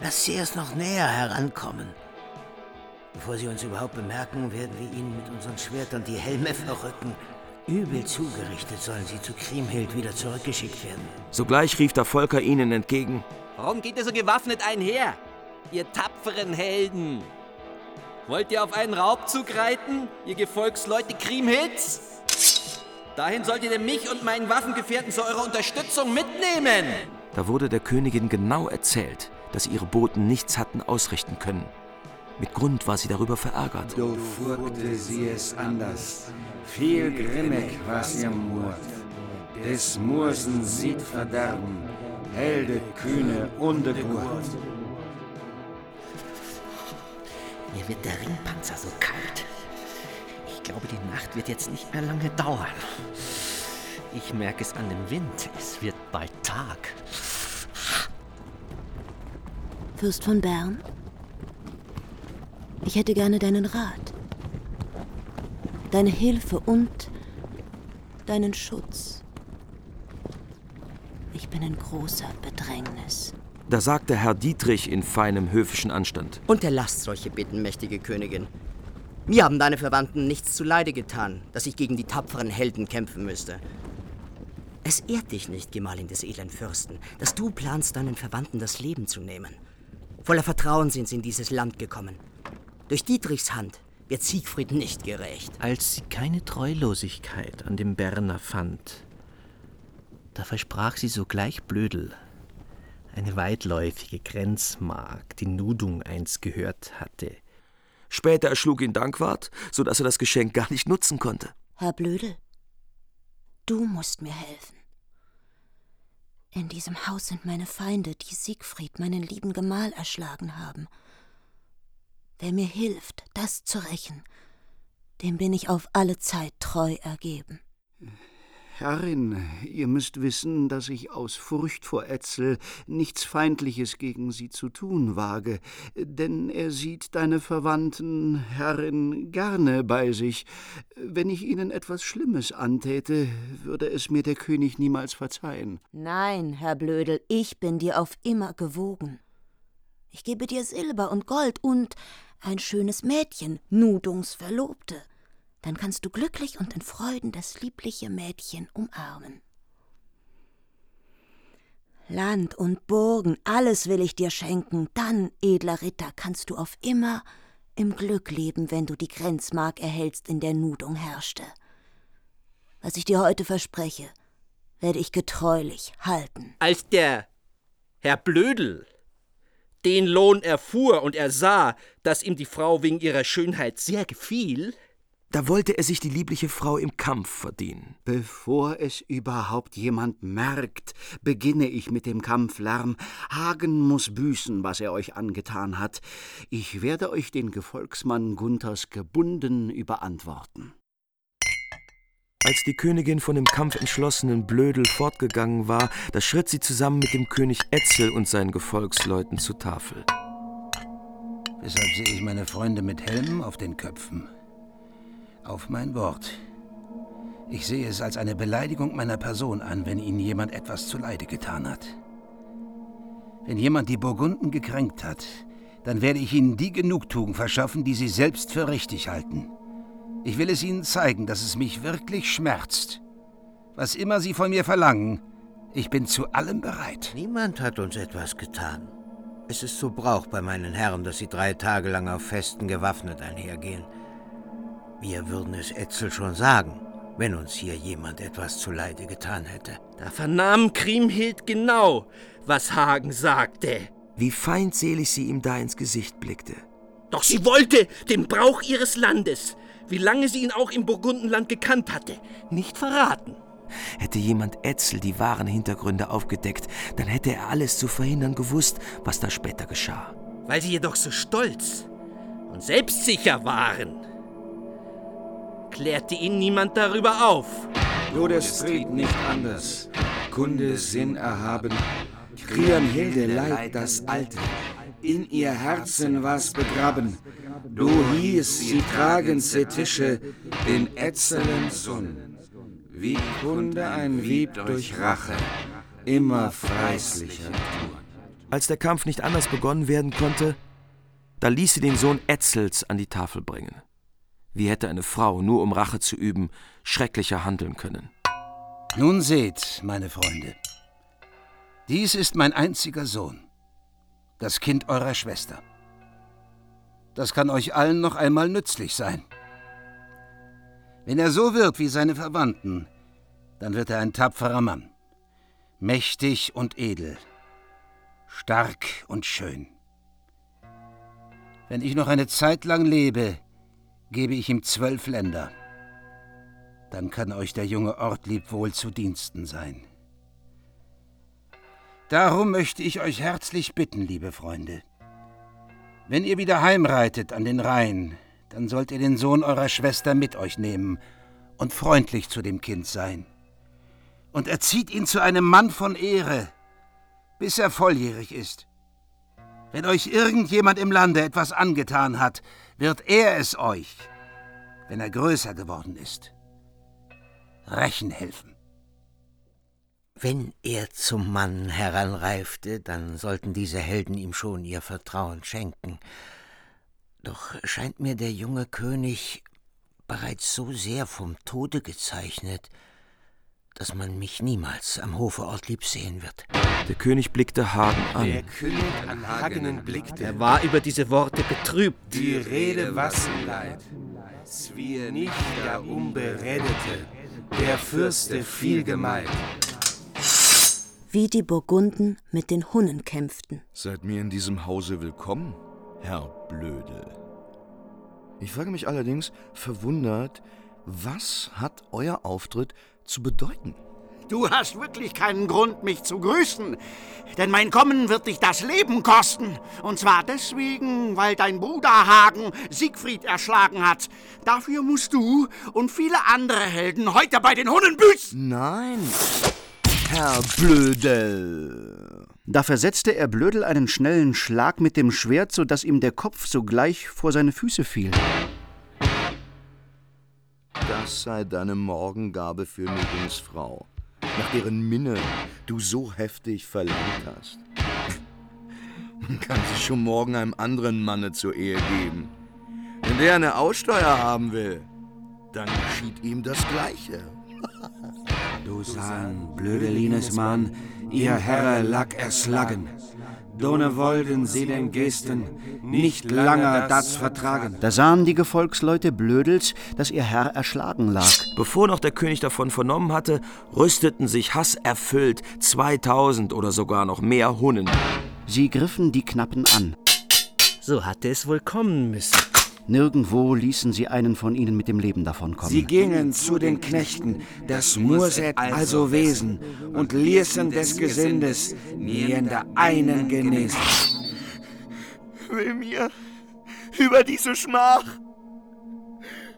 Lasst sie erst noch näher herankommen. Bevor sie uns überhaupt bemerken, werden wir ihnen mit unseren Schwertern die Helme verrücken. Übel zugerichtet sollen sie zu Kriemhild wieder zurückgeschickt werden. Sogleich rief der Volker ihnen entgegen. Warum geht ihr so gewaffnet einher, ihr tapferen Helden? Wollt ihr auf einen Raubzug reiten, ihr Gefolgsleute Kriemhilds? Dahin sollt ihr mich und meinen Waffengefährten zu eurer Unterstützung mitnehmen. Da wurde der Königin genau erzählt, dass ihre Boten nichts hatten ausrichten können. Mit Grund war sie darüber verärgert. Do furchte sie es anders. Viel grimmig war's ihr Mord. Des Mursen sieht Verderben, Helde, Kühne, Undegurt. Mir wird der Ringpanzer so kalt. Ich glaube, die Nacht wird jetzt nicht mehr lange dauern. Ich merke es an dem Wind. Es wird bald Tag. Fürst von Bern? Ich hätte gerne deinen Rat, deine Hilfe und deinen Schutz. Ich bin in großer Bedrängnis. Da sagte Herr Dietrich in feinem höfischen Anstand. Unterlasst solche Bitten, mächtige Königin. Mir haben deine Verwandten nichts zuleide getan, dass ich gegen die tapferen Helden kämpfen müsste. Es ehrt dich nicht, Gemahlin des edlen Fürsten, dass du planst, deinen Verwandten das Leben zu nehmen. Voller Vertrauen sind sie in dieses Land gekommen. Durch Dietrichs Hand wird Siegfried nicht gerecht. Als sie keine Treulosigkeit an dem Berner fand, da versprach sie sogleich Blödel, eine weitläufige Grenzmark, die Nudung einst gehört hatte. Später erschlug ihn Dankwart, so dass er das Geschenk gar nicht nutzen konnte. Herr Blödel, du musst mir helfen. In diesem Haus sind meine Feinde, die Siegfried, meinen lieben Gemahl, erschlagen haben. Wer mir hilft, das zu rächen, dem bin ich auf alle Zeit treu ergeben. Herrin, ihr müsst wissen, dass ich aus Furcht vor Etzel nichts Feindliches gegen sie zu tun wage, denn er sieht deine Verwandten, Herrin, gerne bei sich. Wenn ich ihnen etwas Schlimmes antäte, würde es mir der König niemals verzeihen. Nein, Herr Blödel, ich bin dir auf immer gewogen. Ich gebe dir Silber und Gold und ein schönes Mädchen, Nudungs Verlobte dann kannst du glücklich und in Freuden das liebliche Mädchen umarmen. Land und Burgen, alles will ich dir schenken, dann, edler Ritter, kannst du auf immer im Glück leben, wenn du die Grenzmark erhältst, in der Nudung herrschte. Was ich dir heute verspreche, werde ich getreulich halten. Als der Herr Blödel den Lohn erfuhr und er sah, dass ihm die Frau wegen ihrer Schönheit sehr gefiel, da wollte er sich die liebliche Frau im Kampf verdienen. Bevor es überhaupt jemand merkt, beginne ich mit dem Kampflärm. Hagen muss büßen, was er euch angetan hat. Ich werde euch den Gefolgsmann Gunthers gebunden überantworten. Als die Königin von dem Kampf entschlossenen Blödel fortgegangen war, da schritt sie zusammen mit dem König Etzel und seinen Gefolgsleuten zur Tafel. Weshalb sehe ich meine Freunde mit Helmen auf den Köpfen? Auf mein Wort. Ich sehe es als eine Beleidigung meiner Person an, wenn Ihnen jemand etwas zuleide getan hat. Wenn jemand die Burgunden gekränkt hat, dann werde ich Ihnen die Genugtuung verschaffen, die Sie selbst für richtig halten. Ich will es Ihnen zeigen, dass es mich wirklich schmerzt. Was immer Sie von mir verlangen, ich bin zu allem bereit. Niemand hat uns etwas getan. Es ist so Brauch bei meinen Herren, dass sie drei Tage lang auf Festen gewaffnet einhergehen. Wir würden es Etzel schon sagen, wenn uns hier jemand etwas zuleide getan hätte. Da vernahm Kriemhild genau, was Hagen sagte. Wie feindselig sie ihm da ins Gesicht blickte. Doch sie wollte den Brauch ihres Landes, wie lange sie ihn auch im Burgundenland gekannt hatte, nicht verraten. Hätte jemand Etzel die wahren Hintergründe aufgedeckt, dann hätte er alles zu verhindern gewusst, was da später geschah. Weil sie jedoch so stolz und selbstsicher waren, klärte ihn niemand darüber auf. Todesfried nicht anders. Kunde Sinn erhaben. Kriemhilde Leid das Alte. In ihr Herzen war's begraben. Du hieß sie tragen ze Tische den ätzelen Sohn. Wie Kunde ein Wieb durch Rache, immer freislicher tun. Als der Kampf nicht anders begonnen werden konnte, da ließ sie den Sohn Etzels an die Tafel bringen. Wie hätte eine Frau, nur um Rache zu üben, schrecklicher handeln können? Nun seht, meine Freunde, dies ist mein einziger Sohn, das Kind eurer Schwester. Das kann euch allen noch einmal nützlich sein. Wenn er so wird wie seine Verwandten, dann wird er ein tapferer Mann, mächtig und edel, stark und schön. Wenn ich noch eine Zeit lang lebe, gebe ich ihm zwölf Länder. Dann kann euch der junge Ortlieb wohl zu Diensten sein. Darum möchte ich euch herzlich bitten, liebe Freunde. Wenn ihr wieder heimreitet an den Rhein, dann sollt ihr den Sohn eurer Schwester mit euch nehmen und freundlich zu dem Kind sein. Und erzieht ihn zu einem Mann von Ehre, bis er volljährig ist. Wenn euch irgendjemand im Lande etwas angetan hat, wird er es euch, wenn er größer geworden ist, rächen helfen. Wenn er zum Mann heranreifte, dann sollten diese Helden ihm schon ihr Vertrauen schenken. Doch scheint mir der junge König bereits so sehr vom Tode gezeichnet, dass man mich niemals am Hofe Ortlieb sehen wird. Der König blickte Hagen an. Der König an Hagenen blickte. Er war über diese Worte betrübt. Die Rede wassen leid. Zwier nicht der Unberedete, der Fürste viel gemeint. Wie die Burgunden mit den Hunnen kämpften. Seid mir in diesem Hause willkommen, Herr Blödel. Ich frage mich allerdings verwundert, was hat euer Auftritt zu bedeuten? Du hast wirklich keinen Grund, mich zu grüßen. Denn mein Kommen wird dich das Leben kosten. Und zwar deswegen, weil dein Bruder Hagen Siegfried erschlagen hat. Dafür musst du und viele andere Helden heute bei den Hunnen büßen. Nein, Herr Blödel. Da versetzte er Blödel einen schnellen Schlag mit dem Schwert, so dass ihm der Kopf sogleich vor seine Füße fiel. Das sei deine Morgengabe für Nidings Frau, nach deren Minne du so heftig verlangt hast. Man kann sie schon morgen einem anderen Manne zur Ehe geben. Wenn der eine Aussteuer haben will, dann geschieht ihm das Gleiche. Du sahen, blödelines Mann, ihr Herre lag erslagen. Done wollen sie den Gesten nicht langer das vertragen. Da sahen die Gefolgsleute Blödels, dass ihr Herr erschlagen lag. Bevor noch der König davon vernommen hatte, rüsteten sich hasserfüllt 2000 oder sogar noch mehr Hunnen. Sie griffen die Knappen an. So hatte es wohl kommen müssen. Nirgendwo ließen sie einen von ihnen mit dem Leben davonkommen. Sie gingen zu den Knechten, das Murset also Wesen, und ließen des Gesindes niender einen genesen. Will mir über diese Schmach.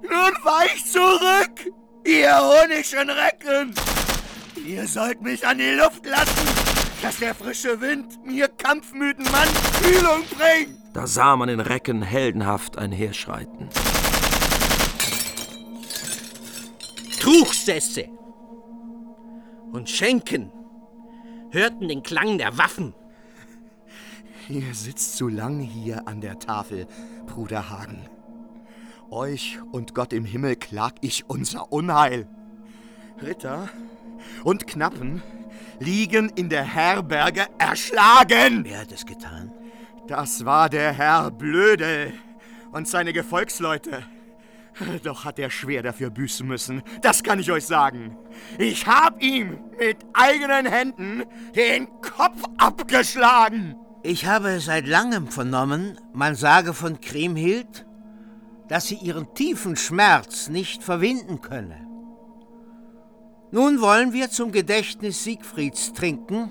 Nun weich zurück, ihr honischen Recken! Ihr sollt mich an die Luft lassen, dass der frische Wind mir kampfmüden Mann Kühlung bringt! Da sah man den Recken heldenhaft einherschreiten. Truchsässe und Schenken hörten den Klang der Waffen. Ihr sitzt zu lang hier an der Tafel, Bruder Hagen. Euch und Gott im Himmel klag ich unser Unheil. Ritter und Knappen liegen in der Herberge erschlagen. Wer hat es getan? Das war der Herr Blödel und seine Gefolgsleute. Doch hat er schwer dafür büßen müssen, das kann ich euch sagen. Ich hab ihm mit eigenen Händen den Kopf abgeschlagen. Ich habe seit langem vernommen, man sage von Kriemhild, dass sie ihren tiefen Schmerz nicht verwinden könne. Nun wollen wir zum Gedächtnis Siegfrieds trinken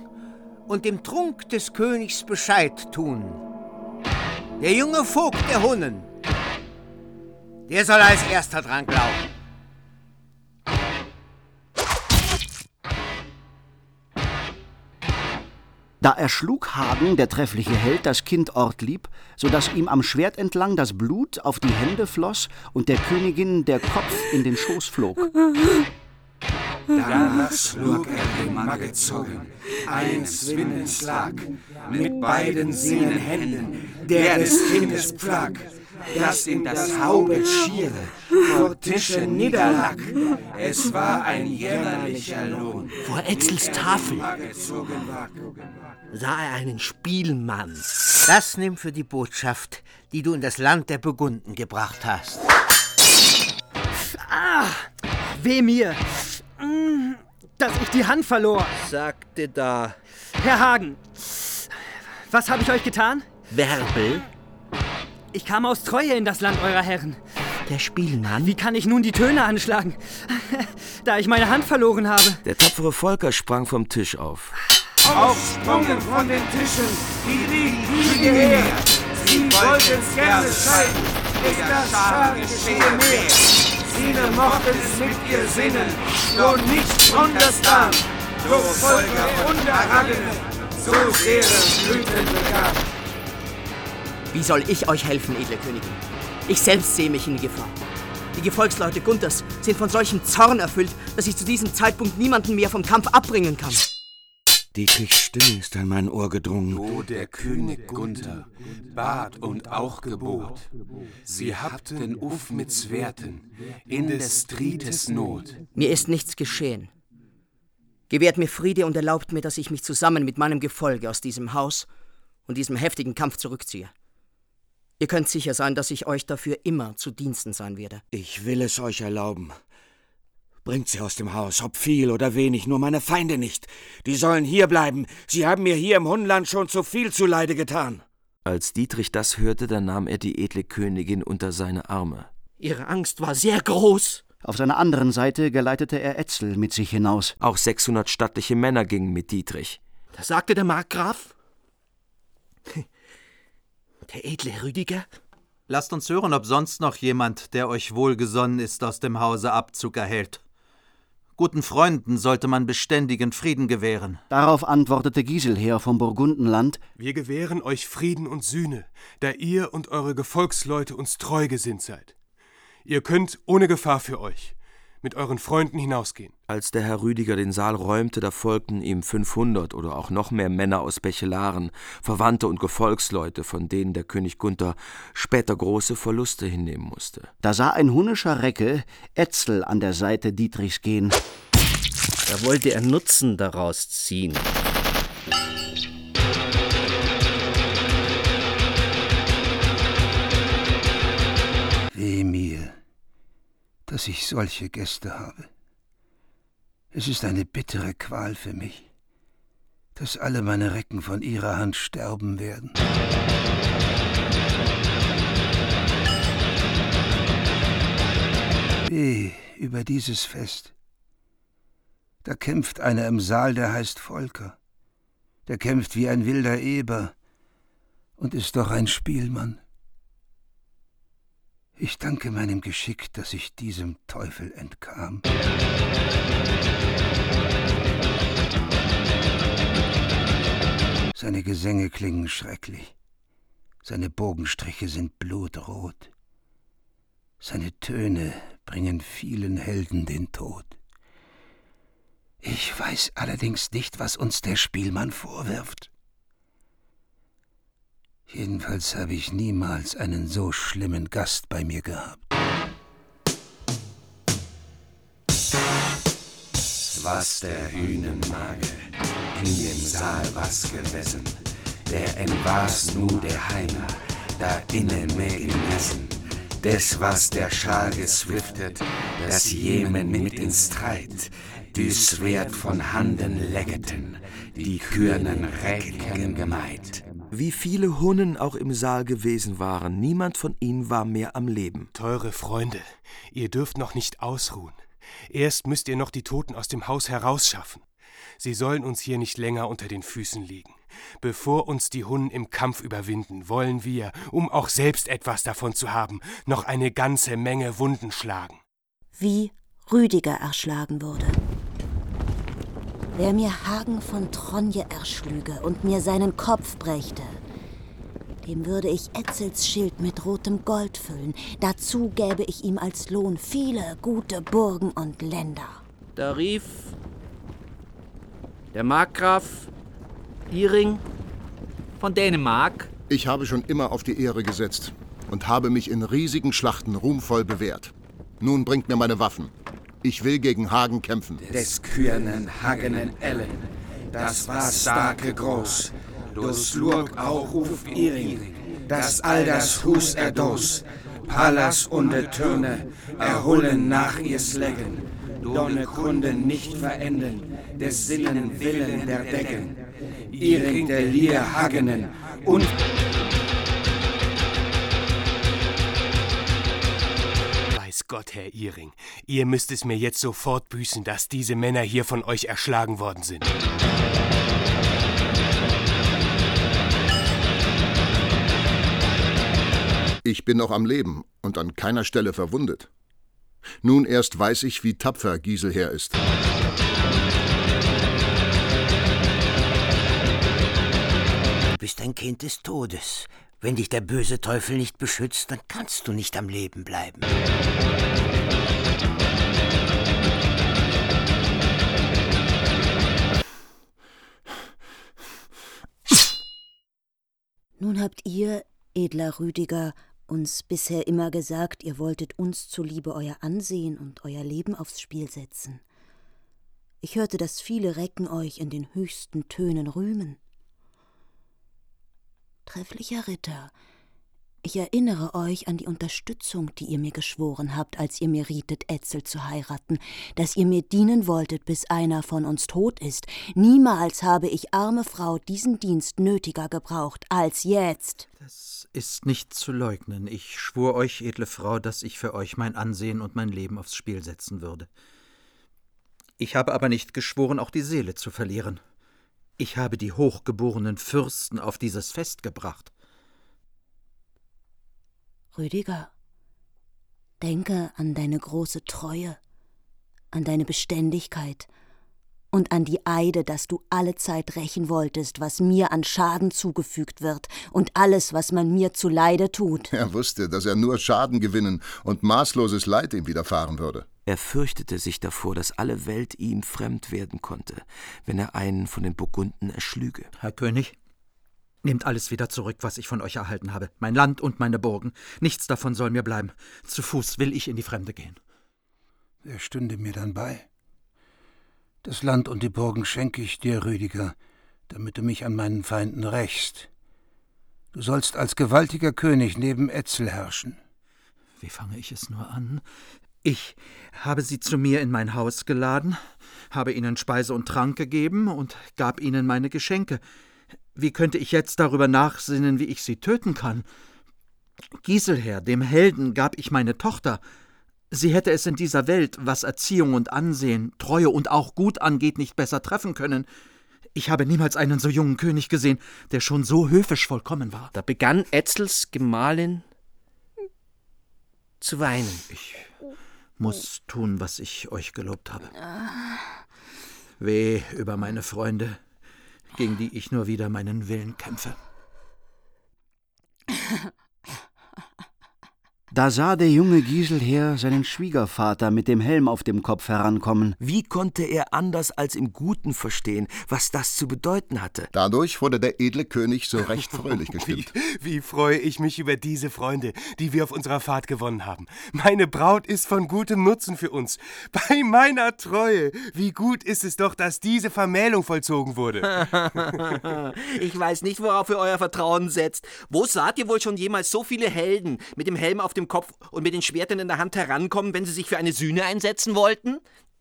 und dem Trunk des Königs Bescheid tun. Der junge Vogt der Hunnen, der soll als erster dran glauben. Da erschlug Hagen, der treffliche Held, das Kind Ortlieb, so dass ihm am Schwert entlang das Blut auf die Hände floss und der Königin der Kopf in den Schoß flog. Danach schlug er den Mann gezogen, eins Windens lag, mit beiden Sinnen Händen, der des Kindes pflag, das in das Haupt schiere, vor Tische niederlag. Es war ein jämmerlicher Lohn. Vor Etzels Tafel sah er einen Spielmann. Das nimm für die Botschaft, die du in das Land der Burgunden gebracht hast. Ah, weh mir, dass ich die Hand verlor. Sagte da. Herr Hagen, was habe ich euch getan? Werbel? Ich kam aus Treue in das Land eurer Herren. Der Spielmann? Wie kann ich nun die Töne anschlagen, da ich meine Hand verloren habe? Der tapfere Volker sprang vom Tisch auf. Aufsprungen von den Tischen, die Kriege her. Sie wollten's gerne scheiden, ist das Schar geschehe mehr. Sine mochten es mit ihr sinnen, nur nicht unterstan. So Volker und Hagene, so sehr Blüten begann. Wie soll ich euch helfen, edle Königin? Ich selbst sehe mich in Gefahr. Die Gefolgsleute Gunthers sind von solchem Zorn erfüllt, dass ich zu diesem Zeitpunkt niemanden mehr vom Kampf abbringen kann. Dietrichs Stimme ist an mein Ohr gedrungen. Wo der König Gunther bat und auch gebot, sie habten uff mit Swerten in des Streites Not. Mir ist nichts geschehen. Gewährt mir Friede und erlaubt mir, dass ich mich zusammen mit meinem Gefolge aus diesem Haus und diesem heftigen Kampf zurückziehe. Ihr könnt sicher sein, dass ich euch dafür immer zu Diensten sein werde. Ich will es euch erlauben. Bringt sie aus dem Haus, ob viel oder wenig, nur meine Feinde nicht. Die sollen hier bleiben. Sie haben mir hier im Hunland schon zu viel zuleide getan. Als Dietrich das hörte, dann nahm er die edle Königin unter seine Arme. Ihre Angst war sehr groß. Auf seiner anderen Seite geleitete er Etzel mit sich hinaus. Auch 600 stattliche Männer gingen mit Dietrich. Da sagte der Markgraf. Der edle Rüdiger? Lasst uns hören, ob sonst noch jemand, der euch wohlgesonnen ist, aus dem Hause Abzug erhält. Guten Freunden sollte man beständigen Frieden gewähren. Darauf antwortete Giselher vom Burgundenland: Wir gewähren euch Frieden und Sühne, da ihr und eure Gefolgsleute uns treu gesinnt seid. Ihr könnt ohne Gefahr für euch mit euren Freunden hinausgehen. Als der Herr Rüdiger den Saal räumte, da folgten ihm 500 oder auch noch mehr Männer aus Bechelaren, Verwandte und Gefolgsleute, von denen der König Gunther später große Verluste hinnehmen musste. Da sah ein hunnischer Recke Etzel an der Seite Dietrichs gehen. Da wollte er Nutzen daraus ziehen. Dass ich solche Gäste habe. Es ist eine bittere Qual für mich, dass alle meine Recken von ihrer Hand sterben werden. Weh über dieses Fest. Da kämpft einer im Saal, der heißt Volker. Der kämpft wie ein wilder Eber und ist doch ein Spielmann. Ich danke meinem Geschick, dass ich diesem Teufel entkam. Seine Gesänge klingen schrecklich. Seine Bogenstriche sind blutrot. Seine Töne bringen vielen Helden den Tod. Ich weiß allerdings nicht, was uns der Spielmann vorwirft. Jedenfalls habe ich niemals einen so schlimmen Gast bei mir gehabt. Was der Hühnenmage in dem Saal was gewesen, der entwar's nu der Heiner, da innen mehr gemessen, des was der Schal geswiftet, das jemen mit in Streit, düs Schwert von Handen lecketen, die Kürnen Recken gemeid. Wie viele Hunnen auch im Saal gewesen waren, niemand von ihnen war mehr am Leben. Teure Freunde, ihr dürft noch nicht ausruhen. Erst müsst ihr noch die Toten aus dem Haus herausschaffen. Sie sollen uns hier nicht länger unter den Füßen liegen. Bevor uns die Hunnen im Kampf überwinden, wollen wir, um auch selbst etwas davon zu haben, noch eine ganze Menge Wunden schlagen. Wie Rüdiger erschlagen wurde. Wer mir Hagen von Tronje erschlüge und mir seinen Kopf brächte, dem würde ich Etzels Schild mit rotem Gold füllen. Dazu gäbe ich ihm als Lohn viele gute Burgen und Länder. Da rief der Markgraf Iring von Dänemark. Ich habe schon immer auf die Ehre gesetzt und habe mich in riesigen Schlachten ruhmvoll bewährt. Nun bringt mir meine Waffen. Ich will gegen Hagen kämpfen. Des Kürnen Hagenen Ellen, das war starke groß, dus lurk auch uf Iring, dass all das Hus erdos, Palas und de Türne erholen nach ihr Sleggen, donne Kunden nicht verenden, des Sinnen Willen der Decken, Iring der Lier Hagenen und Weiß Gott, Herr Iring, ihr müsst es mir jetzt sofort büßen, dass diese Männer hier von euch erschlagen worden sind. Ich bin noch am Leben und an keiner Stelle verwundet. Nun erst weiß ich, wie tapfer Giselher ist. Du bist ein Kind des Todes. Wenn dich der böse Teufel nicht beschützt, dann kannst du nicht am Leben bleiben. Nun habt ihr, edler Rüdiger, uns bisher immer gesagt, ihr wolltet uns zuliebe euer Ansehen und euer Leben aufs Spiel setzen. Ich hörte, dass viele Recken euch in den höchsten Tönen rühmen. Trefflicher Ritter, ich erinnere euch an die Unterstützung, die ihr mir geschworen habt, als ihr mir rietet, Etzel zu heiraten, dass ihr mir dienen wolltet, bis einer von uns tot ist. Niemals habe ich, arme Frau, diesen Dienst nötiger gebraucht als jetzt. Das ist nicht zu leugnen. Ich schwur euch, edle Frau, dass ich für euch mein Ansehen und mein Leben aufs Spiel setzen würde. Ich habe aber nicht geschworen, auch die Seele zu verlieren. Ich habe die hochgeborenen Fürsten auf dieses Fest gebracht. Rüdiger, denke an deine große Treue, an deine Beständigkeit und an die Eide, dass du allezeit rächen wolltest, was mir an Schaden zugefügt wird und alles, was man mir zu Leide tut. Er wusste, dass er nur Schaden gewinnen und maßloses Leid ihm widerfahren würde. Er fürchtete sich davor, dass alle Welt ihm fremd werden konnte, wenn er einen von den Burgunden erschlüge. Herr König, Nehmt alles wieder zurück, was ich von euch erhalten habe. Mein Land und meine Burgen. Nichts davon soll mir bleiben. Zu Fuß will ich in die Fremde gehen. Wer stünde mir dann bei? Das Land und die Burgen schenke ich dir, Rüdiger, damit du mich an meinen Feinden rächst. Du sollst als gewaltiger König neben Etzel herrschen. Wie fange ich es nur an? Ich habe sie zu mir in mein Haus geladen, habe ihnen Speise und Trank gegeben und gab ihnen meine Geschenke. Wie könnte ich jetzt darüber nachsinnen, wie ich sie töten kann? Giselher, dem Helden, gab ich meine Tochter. Sie hätte es in dieser Welt, was Erziehung und Ansehen, Treue und auch Gut angeht, nicht besser treffen können. Ich habe niemals einen so jungen König gesehen, der schon so höfisch vollkommen war. Da begann Etzels Gemahlin zu weinen. Ich muss tun, was ich euch gelobt habe. Weh über meine Freunde, gegen die ich nur wieder meinen Willen kämpfe. Da sah der junge Giselher seinen Schwiegervater mit dem Helm auf dem Kopf herankommen. Wie konnte er anders als im Guten verstehen, was das zu bedeuten hatte? Dadurch wurde der edle König so recht fröhlich gestimmt. Wie, wie freue ich mich über diese Freunde, die wir auf unserer Fahrt gewonnen haben. Meine Braut ist von gutem Nutzen für uns. Bei meiner Treue, wie gut ist es doch, dass diese Vermählung vollzogen wurde. ich weiß nicht, worauf ihr euer Vertrauen setzt. Wo saht ihr wohl schon jemals so viele Helden mit dem Helm auf dem Kopf und mit den Schwertern in der Hand herankommen, wenn sie sich für eine Sühne einsetzen wollten?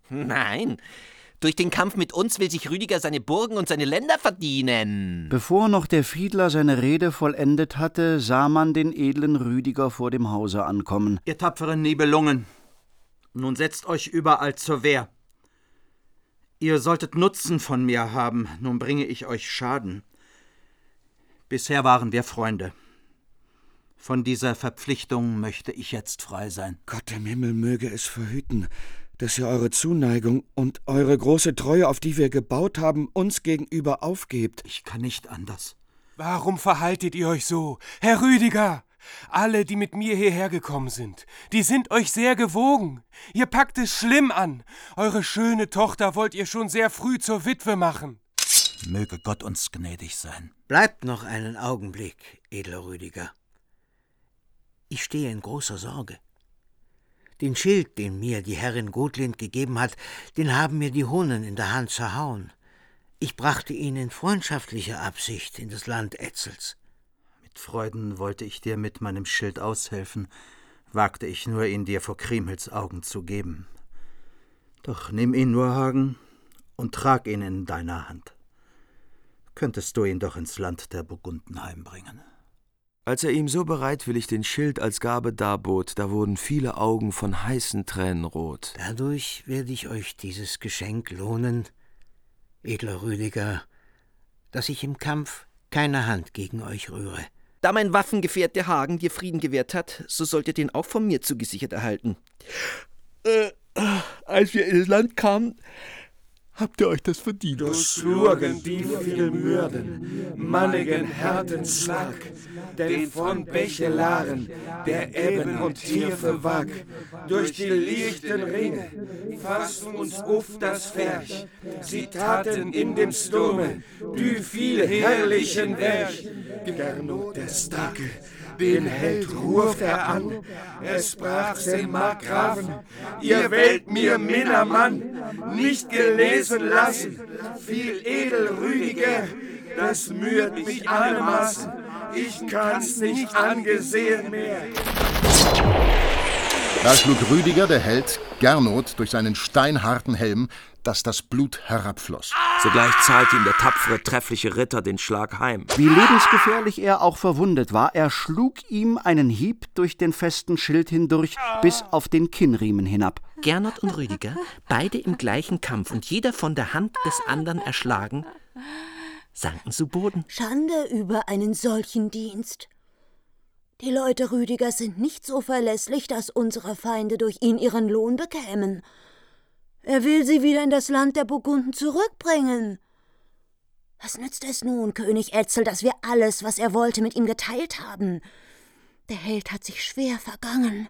Nein. Durch den Kampf mit uns will sich Rüdiger seine Burgen und seine Länder verdienen. Bevor noch der Fiedler seine Rede vollendet hatte, sah man den edlen Rüdiger vor dem Hause ankommen. Ihr tapferen Nibelungen, nun setzt euch überall zur Wehr. Ihr solltet Nutzen von mir haben, nun bringe ich euch Schaden. Bisher waren wir Freunde. Von dieser Verpflichtung möchte ich jetzt frei sein. Gott im Himmel möge es verhüten, dass ihr eure Zuneigung und eure große Treue, auf die wir gebaut haben, uns gegenüber aufgebt. Ich kann nicht anders. Warum verhaltet ihr euch so, Herr Rüdiger? Alle, die mit mir hierher gekommen sind, die sind euch sehr gewogen. Ihr packt es schlimm an. Eure schöne Tochter wollt ihr schon sehr früh zur Witwe machen. Möge Gott uns gnädig sein. Bleibt noch einen Augenblick, edler Rüdiger. Ich stehe in großer Sorge. Den Schild, den mir die Herrin Gotlind gegeben hat, den haben mir die Hunnen in der Hand zerhauen. Ich brachte ihn in freundschaftlicher Absicht in das Land Etzels. Mit Freuden wollte ich dir mit meinem Schild aushelfen, wagte ich nur, ihn dir vor Kriemhilds Augen zu geben. Doch nimm ihn nur, Hagen, und trag ihn in deiner Hand. Könntest du ihn doch ins Land der Burgunden heimbringen. Als er ihm so bereitwillig den Schild als Gabe darbot, da wurden viele Augen von heißen Tränen rot. Dadurch werde ich euch dieses Geschenk lohnen, edler Rüdiger, dass ich im Kampf keine Hand gegen euch rühre. Da mein Waffengefährte Hagen dir Frieden gewährt hat, so sollt ihr den auch von mir zugesichert erhalten. Äh, als wir ins Land kamen, habt ihr euch das verdient. Durch Slurgen, die viel Mürden, mannigen Härtenschlag, denn von Bechelaren der Ebben und Tiefe Wack, durch die lichten Ringe fasst uns auf das Ferch. Sie taten in dem Stome die viel herrlichen Werk. Gernot der Starke, den Held ruft er an, es sprach sein Markgrafen, ihr wählt mir Minnermann, nicht gelesen lassen, viel edelrüdiger, das müht mich allemaßen, ich kann's nicht angesehen mehr. Da schlug Rüdiger, der Held, Gernot durch seinen steinharten Helm, dass das Blut herabfloss. Sogleich zahlte ihm der tapfere, treffliche Ritter den Schlag heim. Wie lebensgefährlich er auch verwundet war, er schlug ihm einen Hieb durch den festen Schild hindurch bis auf den Kinnriemen hinab. Gernot und Rüdiger, beide im gleichen Kampf und jeder von der Hand des anderen erschlagen, sanken zu Boden. Schande über einen solchen Dienst. Die Leute Rüdigers sind nicht so verlässlich, dass unsere Feinde durch ihn ihren Lohn bekämen. Er will sie wieder in das Land der Burgunden zurückbringen. Was nützt es nun, König Etzel, dass wir alles, was er wollte, mit ihm geteilt haben? Der Held hat sich schwer vergangen.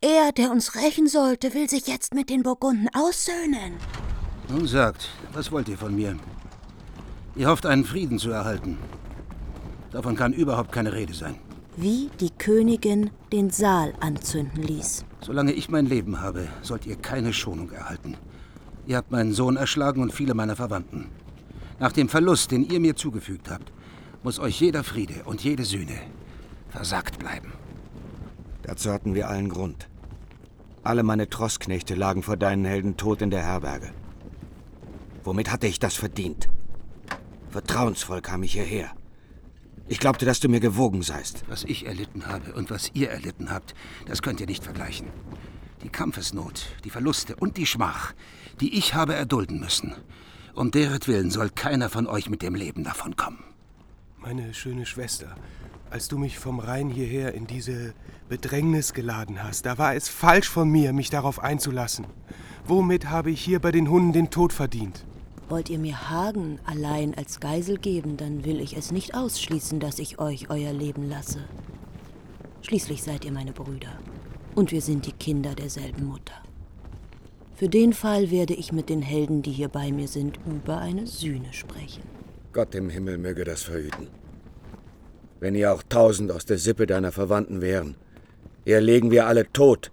Er, der uns rächen sollte, will sich jetzt mit den Burgunden aussöhnen. Nun sagt, was wollt ihr von mir? Ihr hofft, einen Frieden zu erhalten. Davon kann überhaupt keine Rede sein. Wie die Königin den Saal anzünden ließ. Solange ich mein Leben habe, sollt ihr keine Schonung erhalten. Ihr habt meinen Sohn erschlagen und viele meiner Verwandten. Nach dem Verlust, den ihr mir zugefügt habt, muss euch jeder Friede und jede Sühne versagt bleiben. Dazu hatten wir allen Grund. Alle meine Trossknechte lagen vor deinen Helden tot in der Herberge. Womit hatte ich das verdient? Vertrauensvoll kam ich hierher. Ich glaubte, dass du mir gewogen seist. Was ich erlitten habe und was ihr erlitten habt, das könnt ihr nicht vergleichen. Die Kampfesnot, die Verluste und die Schmach, die ich habe erdulden müssen. Um deretwillen soll keiner von euch mit dem Leben davonkommen. Meine schöne Schwester, als du mich vom Rhein hierher in diese Bedrängnis geladen hast, da war es falsch von mir, mich darauf einzulassen. Womit habe ich hier bei den Hunden den Tod verdient? Wollt ihr mir Hagen allein als Geisel geben, dann will ich es nicht ausschließen, dass ich euch euer Leben lasse. Schließlich seid ihr meine Brüder. Und wir sind die Kinder derselben Mutter. Für den Fall werde ich mit den Helden, die hier bei mir sind, über eine Sühne sprechen. Gott im Himmel möge das verhüten. Wenn ihr auch tausend aus der Sippe deiner Verwandten wären, eher legen wir alle tot,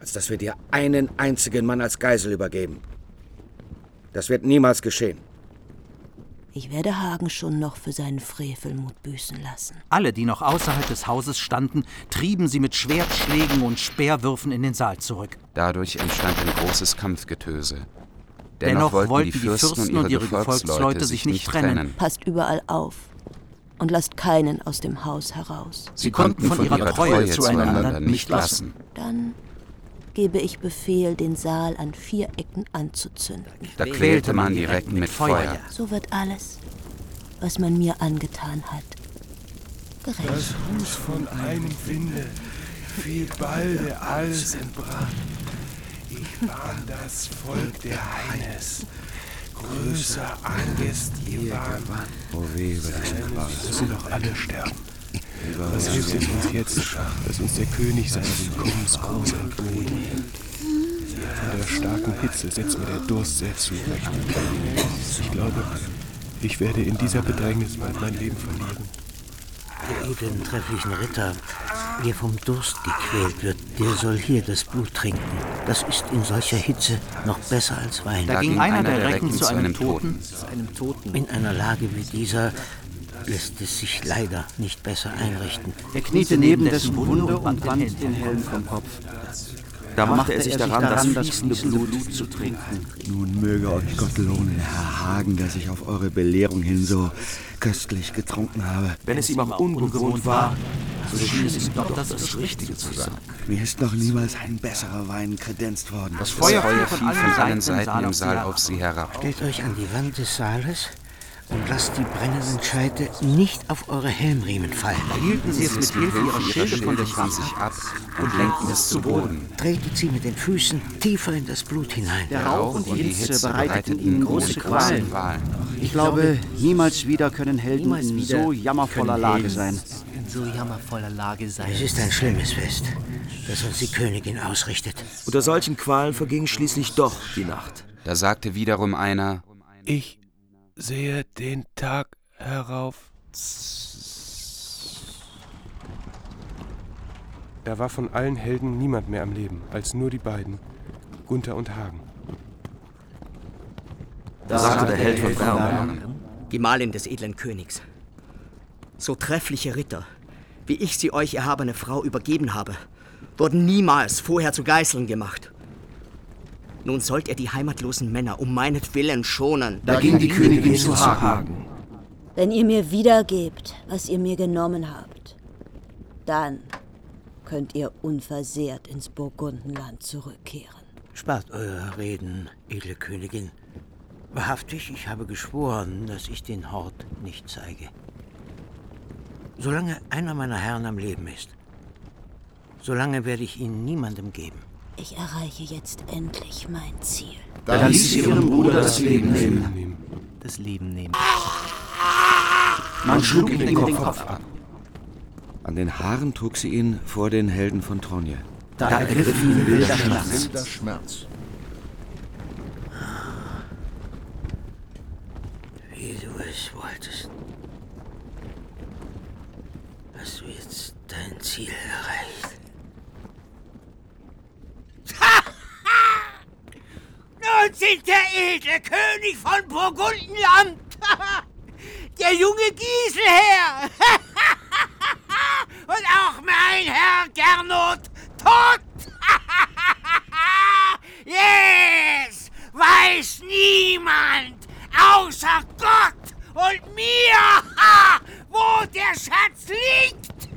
als dass wir dir einen einzigen Mann als Geisel übergeben. Das wird niemals geschehen. Ich werde Hagen schon noch für seinen Frevelmut büßen lassen. Alle, die noch außerhalb des Hauses standen, trieben sie mit Schwertschlägen und Speerwürfen in den Saal zurück. Dadurch entstand ein großes Kampfgetöse. Dennoch, Dennoch wollten, wollten die Fürsten und ihre Gefolgsleute sich nicht trennen. Passt überall auf und lasst keinen aus dem Haus heraus. Sie konnten von ihrer Treue zueinander nicht lassen. Dann gebe ich Befehl, den Saal an vier Ecken anzuzünden. Da quälte man die Recken mit Feuer. So wird alles, was man mir angetan hat, gerecht. Das Hus von einem Winde fiel balde alles in Brand. Ich bahn das Volk der Heines. Größer Angst ihr Wahn. Oh weh über den Dass sie doch alle sterben. Was hilft es uns jetzt, dass uns der König seines Willkommens groß entboten Von der starken Hitze setzt mir der Durst sehr zu. Ich glaube, ich werde in dieser Bedrängnis bald mein Leben verlieren. Der edlen, trefflichen Ritter, der vom Durst gequält wird, der soll hier das Blut trinken. Das ist in solcher Hitze noch besser als Wein. Da ging einer der Recken zu einem Toten. Zu einem Toten. In einer Lage wie dieser lässt es sich leider nicht besser einrichten. Er kniete neben dessen Wunde und wand den Helm vom Kopf. Da machte er sich daran, das fließende Blut zu trinken. Nun möge euch Gott lohnen, Herr Hagen, dass ich auf eure Belehrung hin so köstlich getrunken habe. Wenn es ihm auch ungewohnt war, so schien es ihm doch, dass das Richtige zu sein. Mir ist noch niemals ein besserer Wein kredenzt worden. Das Feuer fiel von allen Seiten im Saal auf sie herab. Stellt euch an die Wand des Saales und lasst die brennenden Scheite nicht auf eure Helmriemen fallen. Hielten sie es mit Hilfe ihrer Schilde von der sich ab und lenkten es zu Boden. Tretet sie mit den Füßen tiefer in das Blut hinein. Der Rauch und die Hitze bereiteten ihnen große Qualen. Ich glaube, niemals wieder können Helden in so jammervoller Lage sein. In so jammervoller Lage sein. Es ist ein schlimmes Fest, das uns die Königin ausrichtet. Unter solchen Qualen verging schließlich doch die Nacht. Da sagte wiederum einer, Ich sehe den Tag herauf. Da war von allen Helden niemand mehr am Leben, als nur die beiden, Gunther und Hagen. Da sagte der Held von Bernberg. Gemahlin des edlen Königs. So treffliche Ritter, wie ich sie euch erhabene Frau übergeben habe, wurden niemals vorher zu Geißeln gemacht. Nun sollt ihr die heimatlosen Männer um meinetwillen schonen. Da ging die Königin zu Hagen. Wenn ihr mir wiedergebt, was ihr mir genommen habt, dann könnt ihr unversehrt ins Burgundenland zurückkehren. Spart eure Reden, edle Königin. Wahrhaftig, ich habe geschworen, dass ich den Hort nicht zeige. Solange einer meiner Herren am Leben ist, solange werde ich ihn niemandem geben. Ich erreiche jetzt endlich mein Ziel. Da ließ sie ihrem Bruder das Leben nehmen. Das Leben nehmen. Man schlug ihm den Kopf ab. An den Haaren trug sie ihn vor den Helden von Tronje. Da ergriff ihn wilder Schmerz. Wilder Schmerz. Wie du es wolltest. Hast du jetzt dein Ziel erreicht? Sind der edle König von Burgundenland, der junge Giselher und auch mein Herr Gernot tot. yes, weiß niemand außer Gott und mir, wo der Schatz liegt.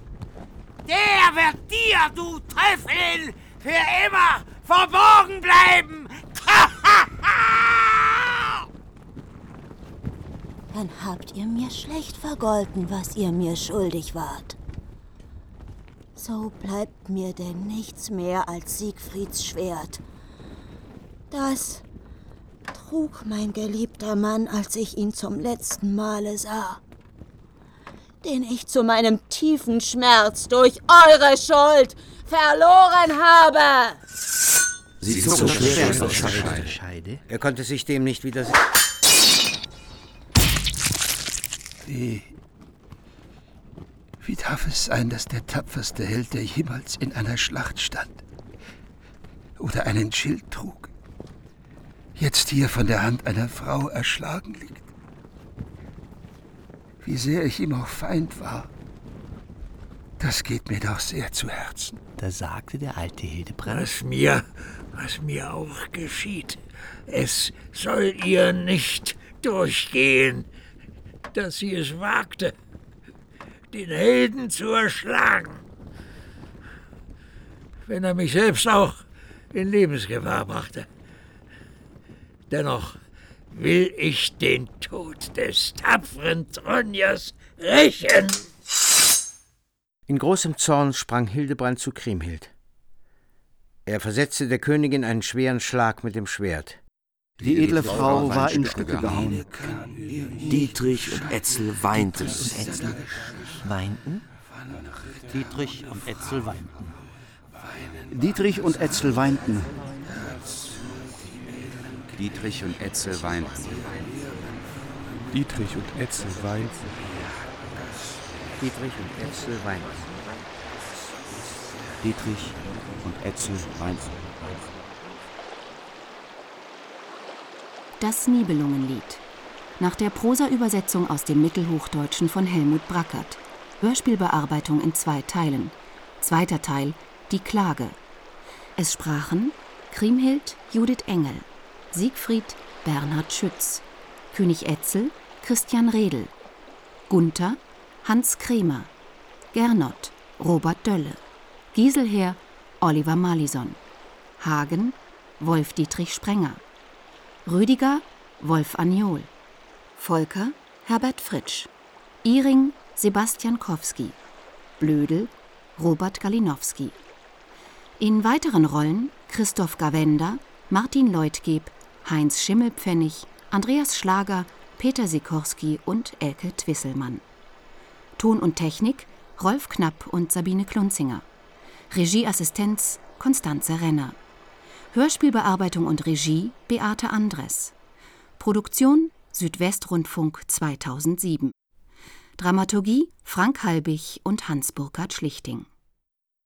Der wird dir, du Teufel, für immer verborgen bleiben. Dann habt ihr mir schlecht vergolten, was ihr mir schuldig wart. So bleibt mir denn nichts mehr als Siegfrieds Schwert. Das trug mein geliebter Mann, als ich ihn zum letzten Male sah. Den ich zu meinem tiefen Schmerz durch eure Schuld verloren habe. Sie zog das Schwert aus der Scheide. Scheide? Er konnte sich dem nicht widersetzen. Wie. Wie darf es sein, dass der tapferste Held, der jemals in einer Schlacht stand oder einen Schild trug, jetzt hier von der Hand einer Frau erschlagen liegt? Wie sehr ich ihm auch Feind war, das geht mir doch sehr zu Herzen. Da sagte der alte Hildebrand. Was mir, was mir auch geschieht, es soll ihr nicht durchgehen, dass sie es wagte, den Helden zu erschlagen. Wenn er mich selbst auch in Lebensgefahr brachte. Dennoch will ich den Tod des tapferen Tronjas rächen. In großem Zorn sprang Hildebrand zu Kriemhild. Er versetzte der Königin einen schweren Schlag mit dem Schwert. Die edle Frau war in Stücke gehauen. Dietrich und Etzel weinten. Weinten? Dietrich und Etzel weinten. Dietrich und Etzel weinten. Dietrich und Etzel weinten. Dietrich und Etzel weinten. Dietrich und Etzel weinten. Dietrich und Etzel weinten. Das Nibelungenlied. Nach der Prosa-Übersetzung aus dem Mittelhochdeutschen von Helmut Brackert. Hörspielbearbeitung in zwei Teilen. Zweiter Teil Die Klage. Es sprachen Kriemhild Judith Engel, Siegfried Bernhard Schütz, König Etzel Christian Redl, Gunther Hans Kremer, Gernot Robert Dölle, Giselher Oliver Malison, Hagen Wolf Dietrich Sprenger, Rüdiger Wolf Aniol, Volker Herbert Fritsch, Iring Sebastian Kowski, Blödel Robert Galinowski. In weiteren Rollen Christoph Gawenda, Martin Leutgeb, Heinz Schimmelpfennig, Andreas Schlager, Peter Sikorski und Elke Twisselmann. Ton und Technik Rolf Knapp und Sabine Klunzinger. Regieassistenz Konstanze Renner. Hörspielbearbeitung und Regie Beate Andres. Produktion Südwestrundfunk 2007. Dramaturgie Frank Halbig und Hans-Burkhard Schlichting.